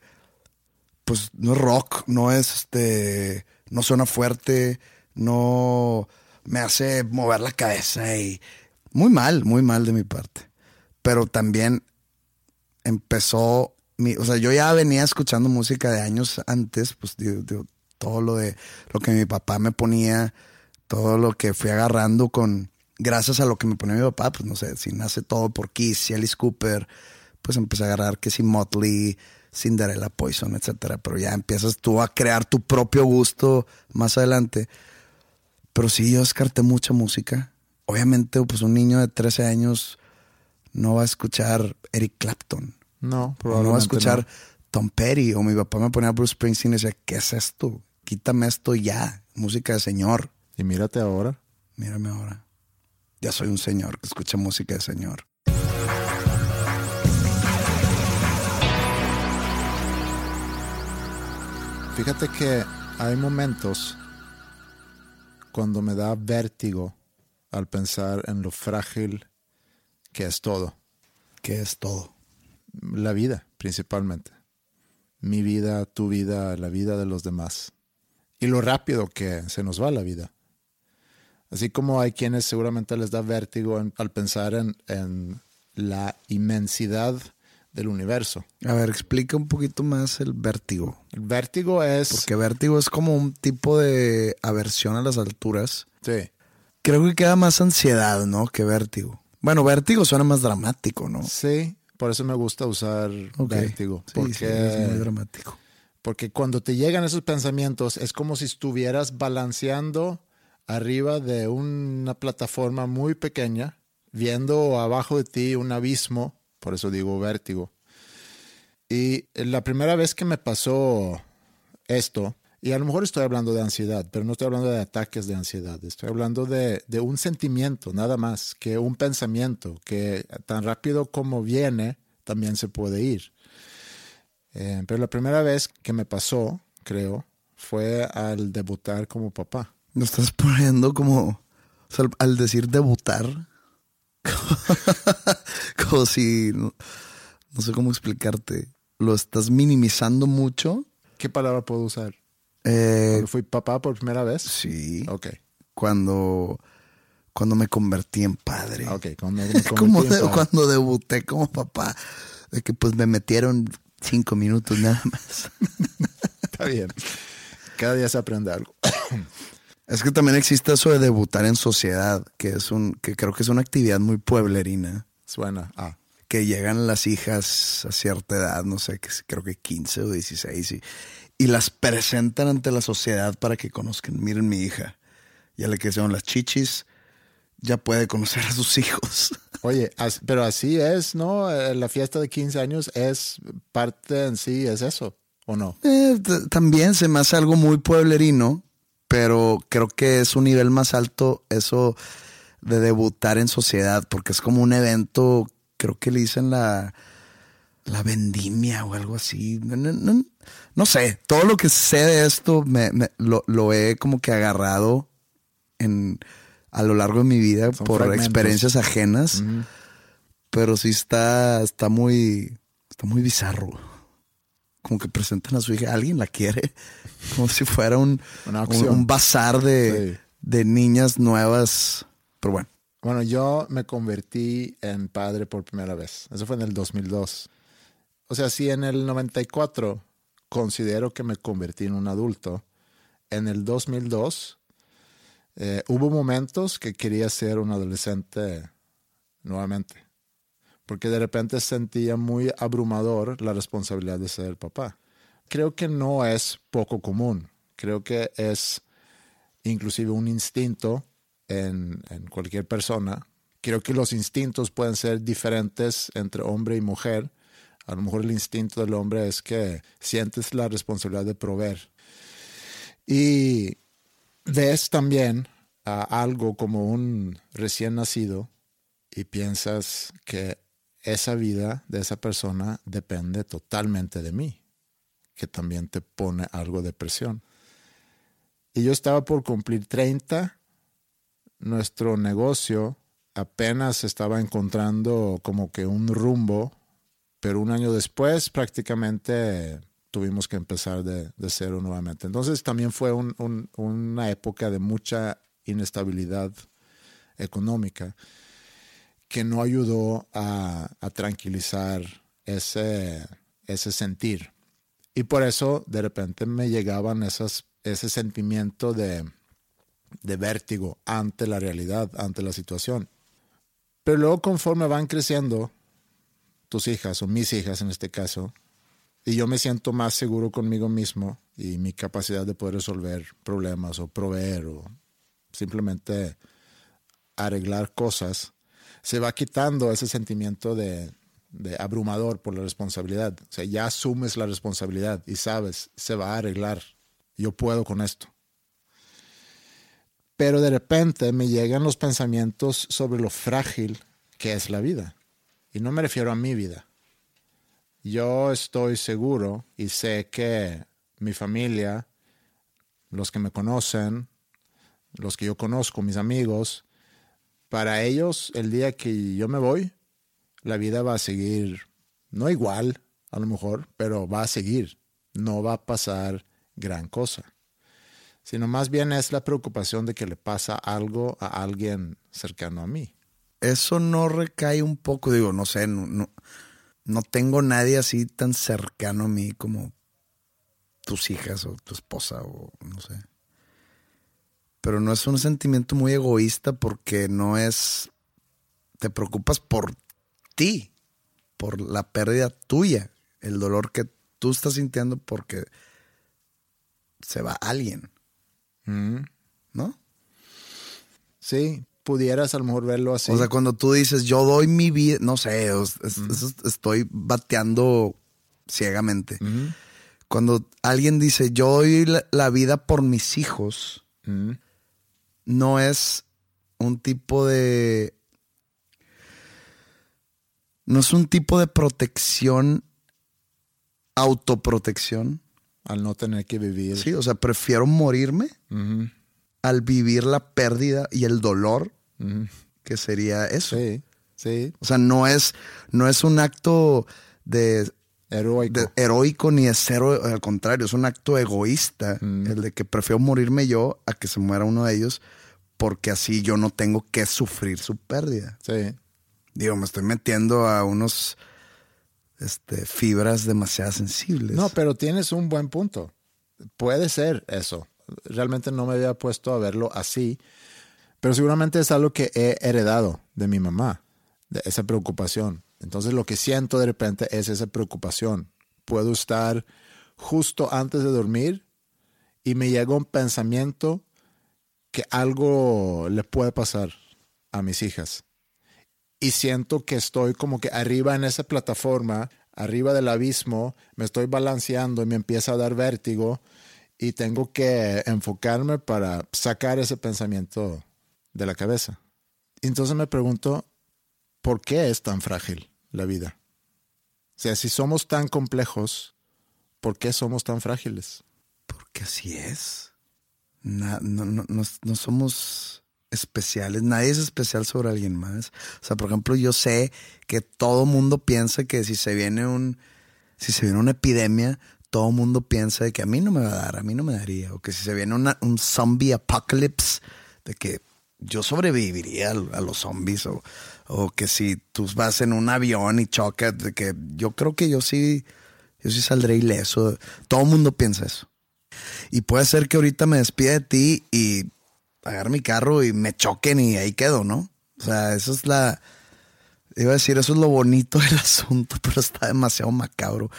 pues, no es rock, no es este, no suena fuerte, no me hace mover la cabeza y muy mal, muy mal de mi parte. Pero también empezó mi, o sea, yo ya venía escuchando música de años antes, pues digo, digo, todo lo de lo que mi papá me ponía, todo lo que fui agarrando con gracias a lo que me ponía mi papá, pues no sé, si nace todo por Kiss, si Alice Cooper, pues empecé a agarrar que si Motley, Cinderella Poison, etcétera, pero ya empiezas tú a crear tu propio gusto más adelante. Pero sí, yo descarté mucha música obviamente, pues un niño de 13 años no va a escuchar Eric Clapton. No, O no va a probablemente escuchar no. Tom Petty. O mi papá me ponía Bruce Springsteen y decía, ¿qué es esto? Quítame esto ya. Música de señor. Y mírate ahora. Mírame ahora. Ya soy un señor que escucha música de señor. Fíjate que hay momentos cuando me da vértigo al pensar en lo frágil que es todo. Que es todo. La vida, principalmente. Mi vida, tu vida, la vida de los demás. Y lo rápido que se nos va la vida. Así como hay quienes seguramente les da vértigo en- al pensar en, en la inmensidad del universo. A ver, explica un poquito más el vértigo. El vértigo es... Porque vértigo es como un tipo de aversión a las alturas. Sí. Creo que queda más ansiedad, ¿no? Que vértigo. Bueno, vértigo suena más dramático, ¿no? Sí, por eso me gusta usar vértigo. Sí, Porque, sí, es muy dramático. Porque cuando te llegan esos pensamientos es como si estuvieras balanceando arriba de una plataforma muy pequeña, viendo abajo de ti un abismo, por eso digo vértigo. Y la primera vez que me pasó esto, y a lo mejor estoy hablando de ansiedad, pero no estoy hablando de ataques de ansiedad, estoy hablando de, de un sentimiento, nada más, que un pensamiento, que tan rápido como viene, también se puede ir. Eh, pero la primera vez que me pasó, creo, fue al debutar como papá. Lo estás poniendo como. O sea, al- decir debutar. *laughs* como si. No, no sé cómo explicarte. Lo estás minimizando mucho. ¿Qué palabra puedo usar? Eh, fui papá por primera vez. sí. Ok, Cuando. Cuando me convertí en padre. ok. Cuando me convertí *laughs* como en de- padre. cuando debuté como papá. De que pues me metieron cinco minutos nada más. *laughs* Está bien. Cada día se aprende algo. *coughs* Es que también existe eso de debutar en sociedad, que es un, que creo que es una actividad muy pueblerina. Suena. Ah, Que llegan las hijas a cierta edad, no sé, que creo que 15 o 16, y, y las presentan ante la sociedad para que conozcan. Miren mi hija. Ya le crecieron las chichis, ya puede conocer a sus hijos. Oye, as- pero así es, ¿no? Eh, La fiesta de 15 años es parte en sí, es eso, ¿o no? Eh, también se me hace algo muy pueblerino, pero creo que es un nivel más alto eso de debutar en sociedad, porque es como un evento, creo que le dicen la, la vendimia o algo así. No, no- no- no sé, todo lo que sé de esto me, me- lo, lo he como que agarrado en, a lo largo de mi vida Son por fragmentos. experiencias ajenas, Ujú. pero sí está, está muy, está muy bizarro como que presentan a su hija, alguien la quiere, *laughs* como si fuera un, un, bazar de, Sí. de niñas nuevas. Pero bueno, Bueno, yo me convertí en padre por primera vez. Eso fue en el 2002. O sea, si en el 94 considero que me convertí en un adulto, en el 2002 eh, hubo momentos que quería ser un adolescente nuevamente. Porque de repente sentía muy abrumador la responsabilidad de ser papá. Creo que no es poco común. Creo que es inclusive un instinto en, en cualquier persona. Creo que los instintos pueden ser diferentes entre hombre y mujer. A lo mejor el instinto del hombre es que sientes la responsabilidad de proveer. Y ves también a algo como un recién nacido y piensas que esa vida de esa persona depende totalmente de mí, que también te pone algo de presión. Y yo estaba por cumplir 30. Nuestro negocio apenas estaba encontrando como que un rumbo, pero un año después prácticamente tuvimos que empezar de, cero nuevamente. Entonces también fue un- un- una época de mucha inestabilidad económica que no ayudó a, a tranquilizar ese, ese sentir. Y por eso de repente me llegaban esas, ese sentimiento de, de vértigo ante la realidad, ante la situación. Pero luego conforme van creciendo tus hijas o mis hijas en este caso, y yo me siento más seguro conmigo mismo y mi capacidad de poder resolver problemas o proveer o simplemente arreglar cosas, se va quitando ese sentimiento de, de abrumador por la responsabilidad. O sea, ya asumes la responsabilidad y sabes, se va a arreglar. Yo puedo con esto. Pero de repente me llegan los pensamientos sobre lo frágil que es la vida. Y no me refiero a mi vida. Yo estoy seguro y sé que mi familia, los que me conocen, los que yo conozco, mis amigos, para ellos el día que yo me voy, la vida va a seguir, no igual a lo mejor, pero va a seguir. No va a pasar gran cosa. Sino más bien es la preocupación de que le pasa algo a alguien cercano a mí. Eso no recae un poco, digo, no sé, no, no, no tengo nadie así tan cercano a mí como tus hijas o tu esposa o no sé. Pero no es un sentimiento muy egoísta porque no es, te preocupas por ti, por la pérdida tuya, el dolor que tú estás sintiendo porque se va alguien, Mm. ¿no? Sí, pudieras a lo mejor verlo así. O sea, cuando tú dices, yo doy mi vida, no sé, es- es- es- estoy bateando ciegamente. Cuando alguien dice, yo doy la, la vida por mis hijos, Mm. no es un tipo de... No es un tipo de protección, autoprotección. Al no tener que vivir. Sí, o sea, prefiero morirme al vivir la pérdida y el dolor. Que sería eso. Sí, sí, O sea, no es, no es un acto de, heroico. de heroico ni es cero, al contrario, es un acto egoísta, Mm. el de que prefiero morirme yo a que se muera uno de ellos, porque así yo no tengo que sufrir su pérdida. Sí, Digo, me estoy metiendo a unos este, fibras demasiado sensibles. No, pero tienes un buen punto. Puede ser eso. Realmente no me había puesto a verlo así, pero seguramente es algo que he heredado de mi mamá, de esa preocupación. Entonces lo que siento de repente es esa preocupación. Puedo estar justo antes de dormir y me llega un pensamiento que algo le puede pasar a mis hijas. Y siento que estoy como que arriba en esa plataforma, arriba del abismo, me estoy balanceando y me empieza a dar vértigo y tengo que enfocarme para sacar ese pensamiento de la cabeza. Entonces me pregunto, ¿por qué es tan frágil la vida? O sea, si somos tan complejos, ¿por qué somos tan frágiles? Porque así es. No, no, no, no somos especiales. Nadie es especial sobre alguien más. O sea, por ejemplo, yo sé que todo mundo piensa que si se viene un, si se viene una epidemia, todo mundo piensa de que a mí no me va a dar, a mí no me daría. O que si se viene una- un zombie apocalypse, de que yo sobreviviría a, los zombies. O, o que si tú vas en un avión y chocas, que yo creo que yo sí, yo sí saldré ileso. Todo mundo piensa eso. Y puede ser que ahorita me despida de ti y agarre mi carro y me choquen y ahí quedo, ¿no? O sea, eso es la. Iba a decir, eso es lo bonito *laughs* del asunto, pero está demasiado macabro.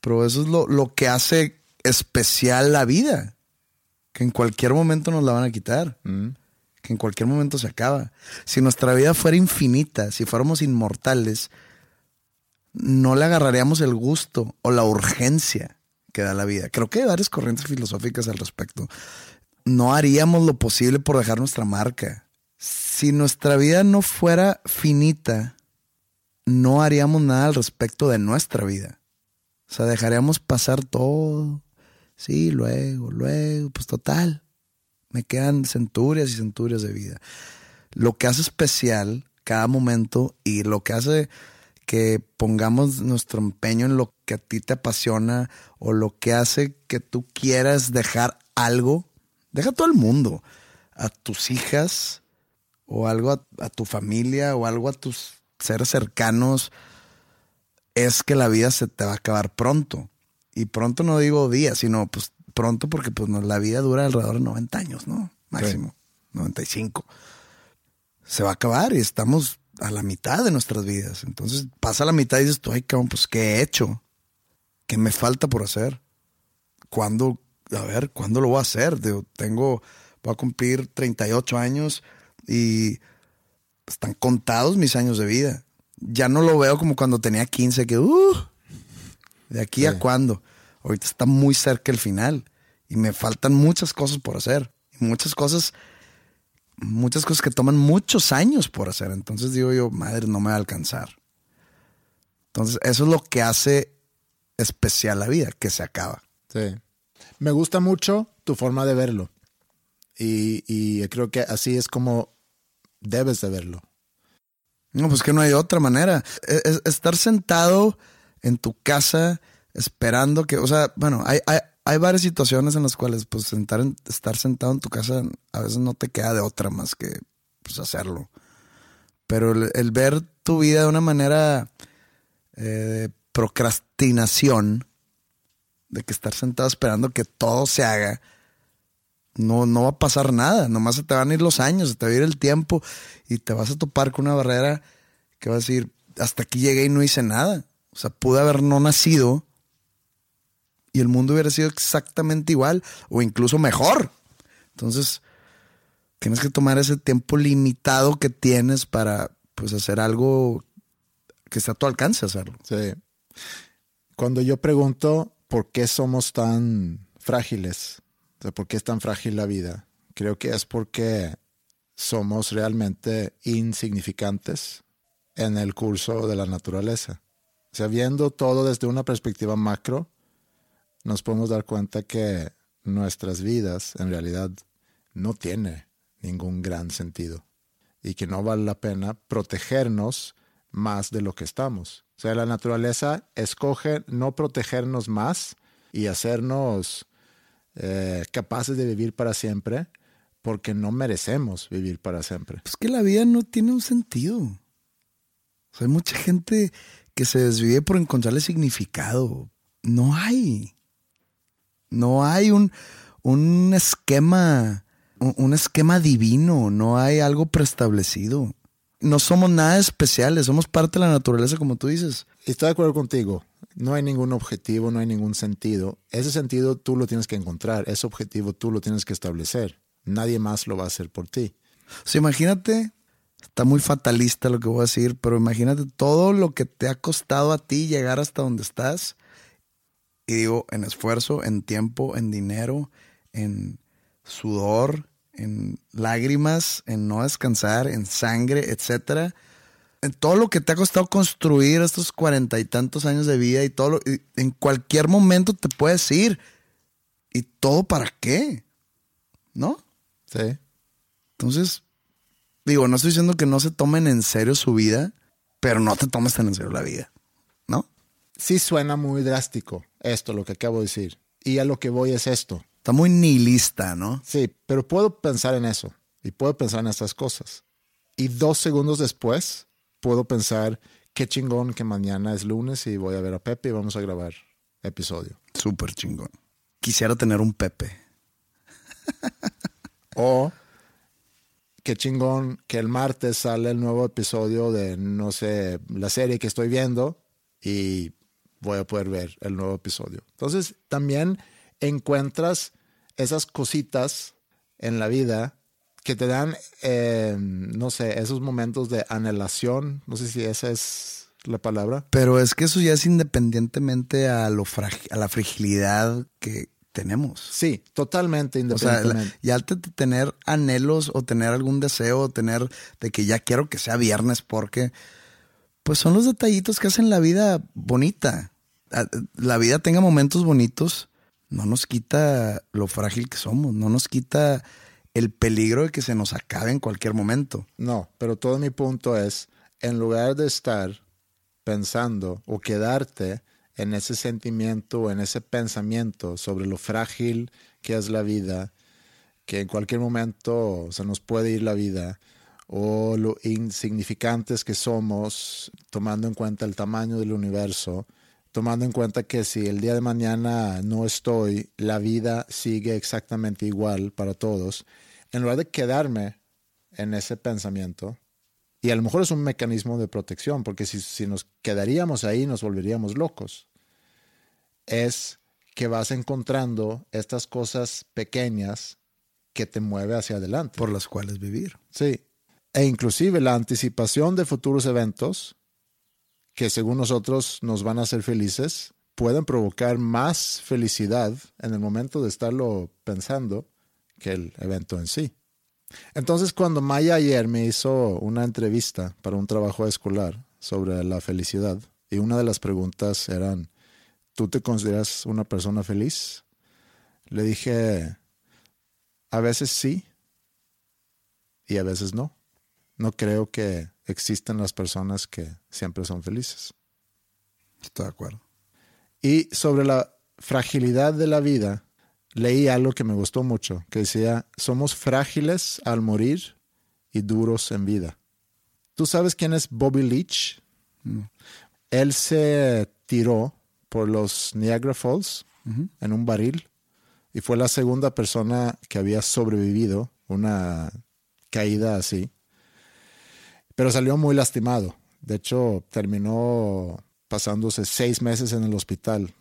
Pero eso es lo, lo que hace especial la vida. Que en cualquier momento nos la van a quitar. Que en cualquier momento se acaba. Si nuestra vida fuera infinita, si fuéramos inmortales, no le agarraríamos el gusto o la urgencia que da la vida. Creo que hay varias corrientes filosóficas al respecto. No haríamos lo posible por dejar nuestra marca. Si nuestra vida no fuera finita, no haríamos nada al respecto de nuestra vida. O sea, dejaríamos pasar todo. Sí, luego, luego, pues total. Me quedan centurias y centurias de vida. Lo que hace especial cada momento y lo que hace que pongamos nuestro empeño en lo que a ti te apasiona o lo que hace que tú quieras dejar algo, deja a todo el mundo, a tus hijas o algo a, a tu familia o algo a tus seres cercanos, es que la vida se te va a acabar pronto. Y pronto no digo días, sino pues pronto porque pues no- la vida dura alrededor de 90 años, ¿no? Máximo, 95. Se va a acabar y estamos a la mitad de nuestras vidas. Entonces pasa la mitad y dices tú, ay, cabrón, pues ¿qué he hecho? ¿Qué me falta por hacer? ¿Cuándo, a ver, cuándo lo voy a hacer? Digo, tengo, voy a cumplir 38 años y están contados mis años de vida. Ya no lo veo como cuando tenía 15, que, uh, ¿de aquí a cuándo? Ahorita está muy cerca el final y me faltan muchas cosas por hacer. Y muchas cosas, muchas cosas que toman muchos años por hacer. Entonces digo yo, madre, no me va a alcanzar. Entonces, eso es lo que hace especial la vida, que se acaba. Sí. Me gusta mucho tu forma de verlo. Y, y creo que así es como debes de verlo. No, pues que no hay otra manera. Es- es- estar sentado en tu casa esperando que, o sea, bueno, hay, hay, hay varias situaciones en las cuales, pues, sentar en- estar sentado en tu casa a veces no te queda de otra más que, pues, hacerlo. Pero el, el ver tu vida de una manera eh, de procrastinación, de que estar sentado esperando que todo se haga, no, no va a pasar nada, nomás se te van a ir los años, se te va a ir el tiempo y te vas a topar con una barrera que va a decir, hasta aquí llegué y no hice nada. O sea, pude haber no nacido y el mundo hubiera sido exactamente igual o incluso mejor. Entonces, tienes que tomar ese tiempo limitado que tienes para pues hacer algo que está a tu alcance hacerlo. Sí. Cuando yo pregunto por qué somos tan frágiles, o por qué es tan frágil la vida, creo que es porque somos realmente insignificantes en el curso de la naturaleza. O sea, viendo todo desde una perspectiva macro, nos podemos dar cuenta que nuestras vidas en realidad no tiene ningún gran sentido y que no vale la pena protegernos más de lo que estamos. O sea, la naturaleza escoge no protegernos más y hacernos eh, capaces de vivir para siempre porque no merecemos vivir para siempre. Pues que la vida no tiene un sentido. O sea, hay mucha gente que se desvive por encontrarle significado. No hay. No hay un, un esquema, un, un esquema divino, no hay algo preestablecido. No somos nada especiales, somos parte de la naturaleza, como tú dices. Estoy de acuerdo contigo. No hay ningún objetivo, no hay ningún sentido. Ese sentido tú lo tienes que encontrar, ese objetivo tú lo tienes que establecer. Nadie más lo va a hacer por ti. O sea, imagínate, está muy fatalista lo que voy a decir, pero imagínate todo lo que te ha costado a ti llegar hasta donde estás. Y digo, en esfuerzo, en tiempo, en dinero, en sudor, en lágrimas, en no descansar, en sangre, etcétera. En todo lo que te ha costado construir estos cuarenta y tantos años de vida y todo lo, y en cualquier momento te puedes ir. ¿Y todo para qué? ¿No? Sí. Entonces, digo, no estoy diciendo que no se tomen en serio su vida, pero no te tomes tan en serio la vida, ¿no? Sí suena muy drástico esto, lo que acabo de decir. Y a lo que voy es esto. Está muy nihilista, ¿no? Sí, pero puedo pensar en eso y puedo pensar en estas cosas. Y dos segundos después puedo pensar, qué chingón que mañana es lunes y voy a ver a Pepe y vamos a grabar episodio. Súper chingón. Quisiera tener un Pepe. *laughs* O qué chingón que el martes sale el nuevo episodio de, no sé, la serie que estoy viendo y voy a poder ver el nuevo episodio. Entonces también encuentras esas cositas en la vida que te dan, eh, no sé, esos momentos de anhelación, no sé si esa es la palabra. Pero es que eso ya es independientemente a, lo a la fragilidad que tenemos. Sí, totalmente O sea, independientemente. ya al te- tener anhelos o tener algún deseo o tener de que ya quiero que sea viernes porque pues son los detallitos que hacen la vida bonita. A- La vida tenga momentos bonitos, no nos quita lo frágil que somos, no nos quita el peligro de que se nos acabe en cualquier momento. No, pero todo mi punto es, en lugar de estar pensando o quedarte en ese sentimiento o en ese pensamiento sobre lo frágil que es la vida, que en cualquier momento se nos puede ir la vida, o lo insignificantes que somos, tomando en cuenta el tamaño del universo, tomando en cuenta que si el día de mañana no estoy, la vida sigue exactamente igual para todos, en lugar de quedarme en ese pensamiento, y a lo mejor es un mecanismo de protección, porque si, si nos quedaríamos ahí nos volveríamos locos, es que vas encontrando estas cosas pequeñas que te mueve hacia adelante. por las cuales vivir. Sí. E inclusive la anticipación de futuros eventos que según nosotros nos van a hacer felices, pueden provocar más felicidad en el momento de estarlo pensando que el evento en sí. Entonces, cuando Maya ayer me hizo una entrevista para un trabajo escolar sobre la felicidad, y una de las preguntas eran, ¿tú te consideras una persona feliz? Le dije, a veces sí y a veces no. No creo que existan las personas que siempre son felices. Estoy de acuerdo. Y sobre la fragilidad de la vida, leí algo que me gustó mucho, que decía, somos frágiles al morir y duros en vida. ¿Tú sabes quién es Bobby Leach? Él se tiró por los Niagara Falls en un barril y fue la segunda persona que había sobrevivido una caída así. Pero salió muy lastimado. De hecho, terminó pasándose seis meses en el hospital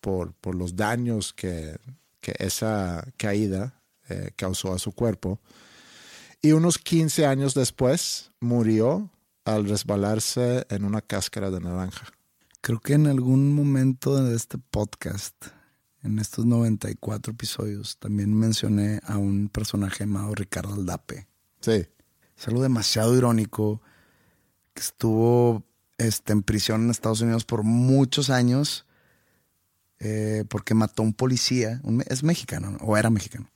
por, por los daños que, que esa caída eh, causó a su cuerpo. Y unos 15 años después murió al resbalarse en una cáscara de naranja. Creo que en algún momento de este podcast, en estos 94 episodios, también mencioné a un personaje llamado Ricardo Aldape. Sí, Es algo demasiado irónico que estuvo este, en prisión en Estados Unidos por muchos años eh, porque mató a un policía. un es mexicano, ¿no? o era mexicano.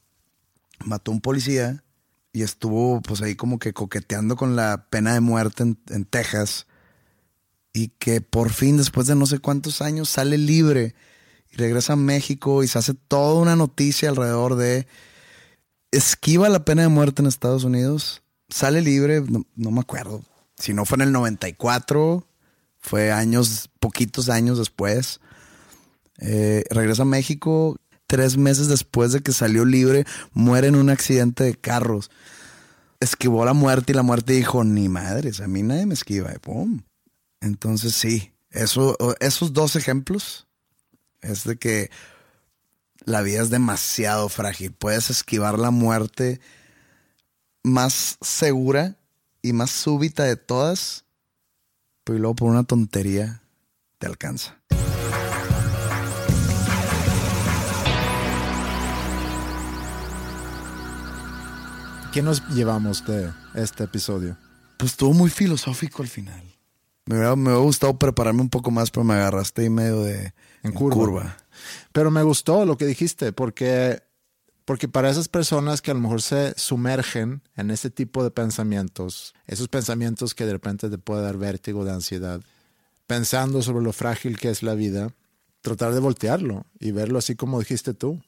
Mató a un policía y estuvo pues ahí como que coqueteando con la pena de muerte en, en Texas. Y que por fin, después de no sé cuántos años, sale libre y regresa a México y se hace toda una noticia alrededor de esquiva la pena de muerte en Estados Unidos, sale libre, no, no me acuerdo. Si no fue en el 94, fue años, poquitos años después. Eh, regresa a México, tres meses después de que salió libre, muere en un accidente de carros. Esquivó la muerte y la muerte dijo, ni madres, a mí nadie me esquiva. y. Entonces sí, eso, esos dos ejemplos es de que la vida es demasiado frágil. Puedes esquivar la muerte más segura y más súbita de todas, pero luego por una tontería te alcanza. ¿Qué nos llevamos de este episodio? Pues estuvo muy filosófico al final. Me hubiera, me hubiera gustado prepararme un poco más, pero me agarraste ahí medio de En curva. Pero me gustó lo que dijiste, porque, porque para esas personas que a lo mejor se sumergen en ese tipo de pensamientos, esos pensamientos que de repente te puede dar vértigo de ansiedad, pensando sobre lo frágil que es la vida, tratar de voltearlo y verlo así como dijiste tú.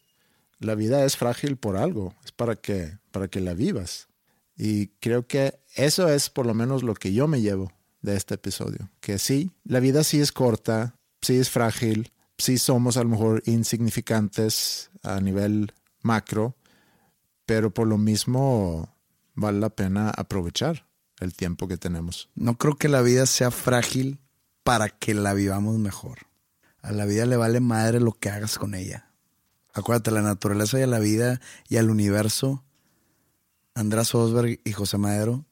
La vida es frágil por algo, es para que, para que la vivas. Y creo que eso es por lo menos lo que yo me llevo de este episodio. Que sí, la vida sí es corta, sí es frágil, sí somos a lo mejor insignificantes a nivel macro, pero por lo mismo vale la pena aprovechar el tiempo que tenemos. No creo que la vida sea frágil para que la vivamos mejor. A la vida le vale madre lo que hagas con ella. Acuérdate, la naturaleza y a la vida y al universo, András Osberg y José Madero,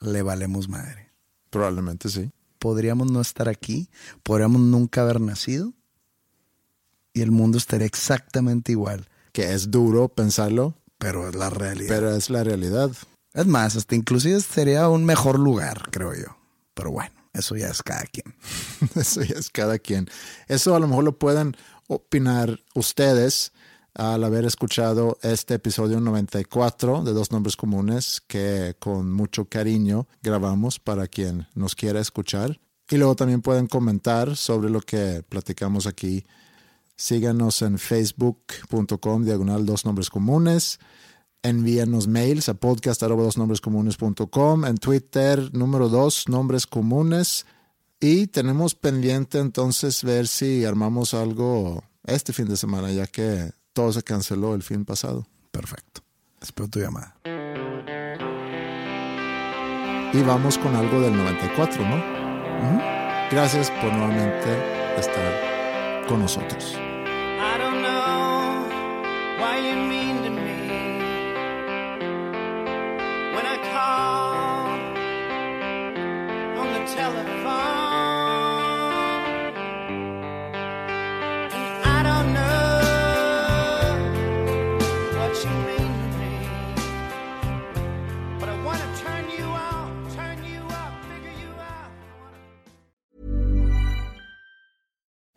le valemos madre. Probablemente sí. Podríamos no estar aquí, podríamos nunca haber nacido y el mundo estaría exactamente igual. Que es duro pensarlo, Pero es la realidad. pero es la realidad. es más, hasta inclusive sería un mejor lugar, creo yo. Pero bueno, eso ya es cada quien. *laughs* Eso ya es cada quien. Eso a lo mejor lo pueden opinar ustedes al haber escuchado este episodio 94 de Dos Nombres Comunes que con mucho cariño grabamos para quien nos quiera escuchar. Y luego también pueden comentar sobre lo que platicamos aquí. Síganos en facebook.com diagonal dos nombres comunes. Envíanos mails a podcast arroba dos nombres comunes.com. En Twitter, número dos, nombres comunes. Y tenemos pendiente entonces ver si armamos algo este fin de semana, ya que todo se canceló el fin pasado. Perfecto. Espero tu llamada. Y vamos con algo del 94, ¿no? Gracias por nuevamente estar con nosotros. You mean to me.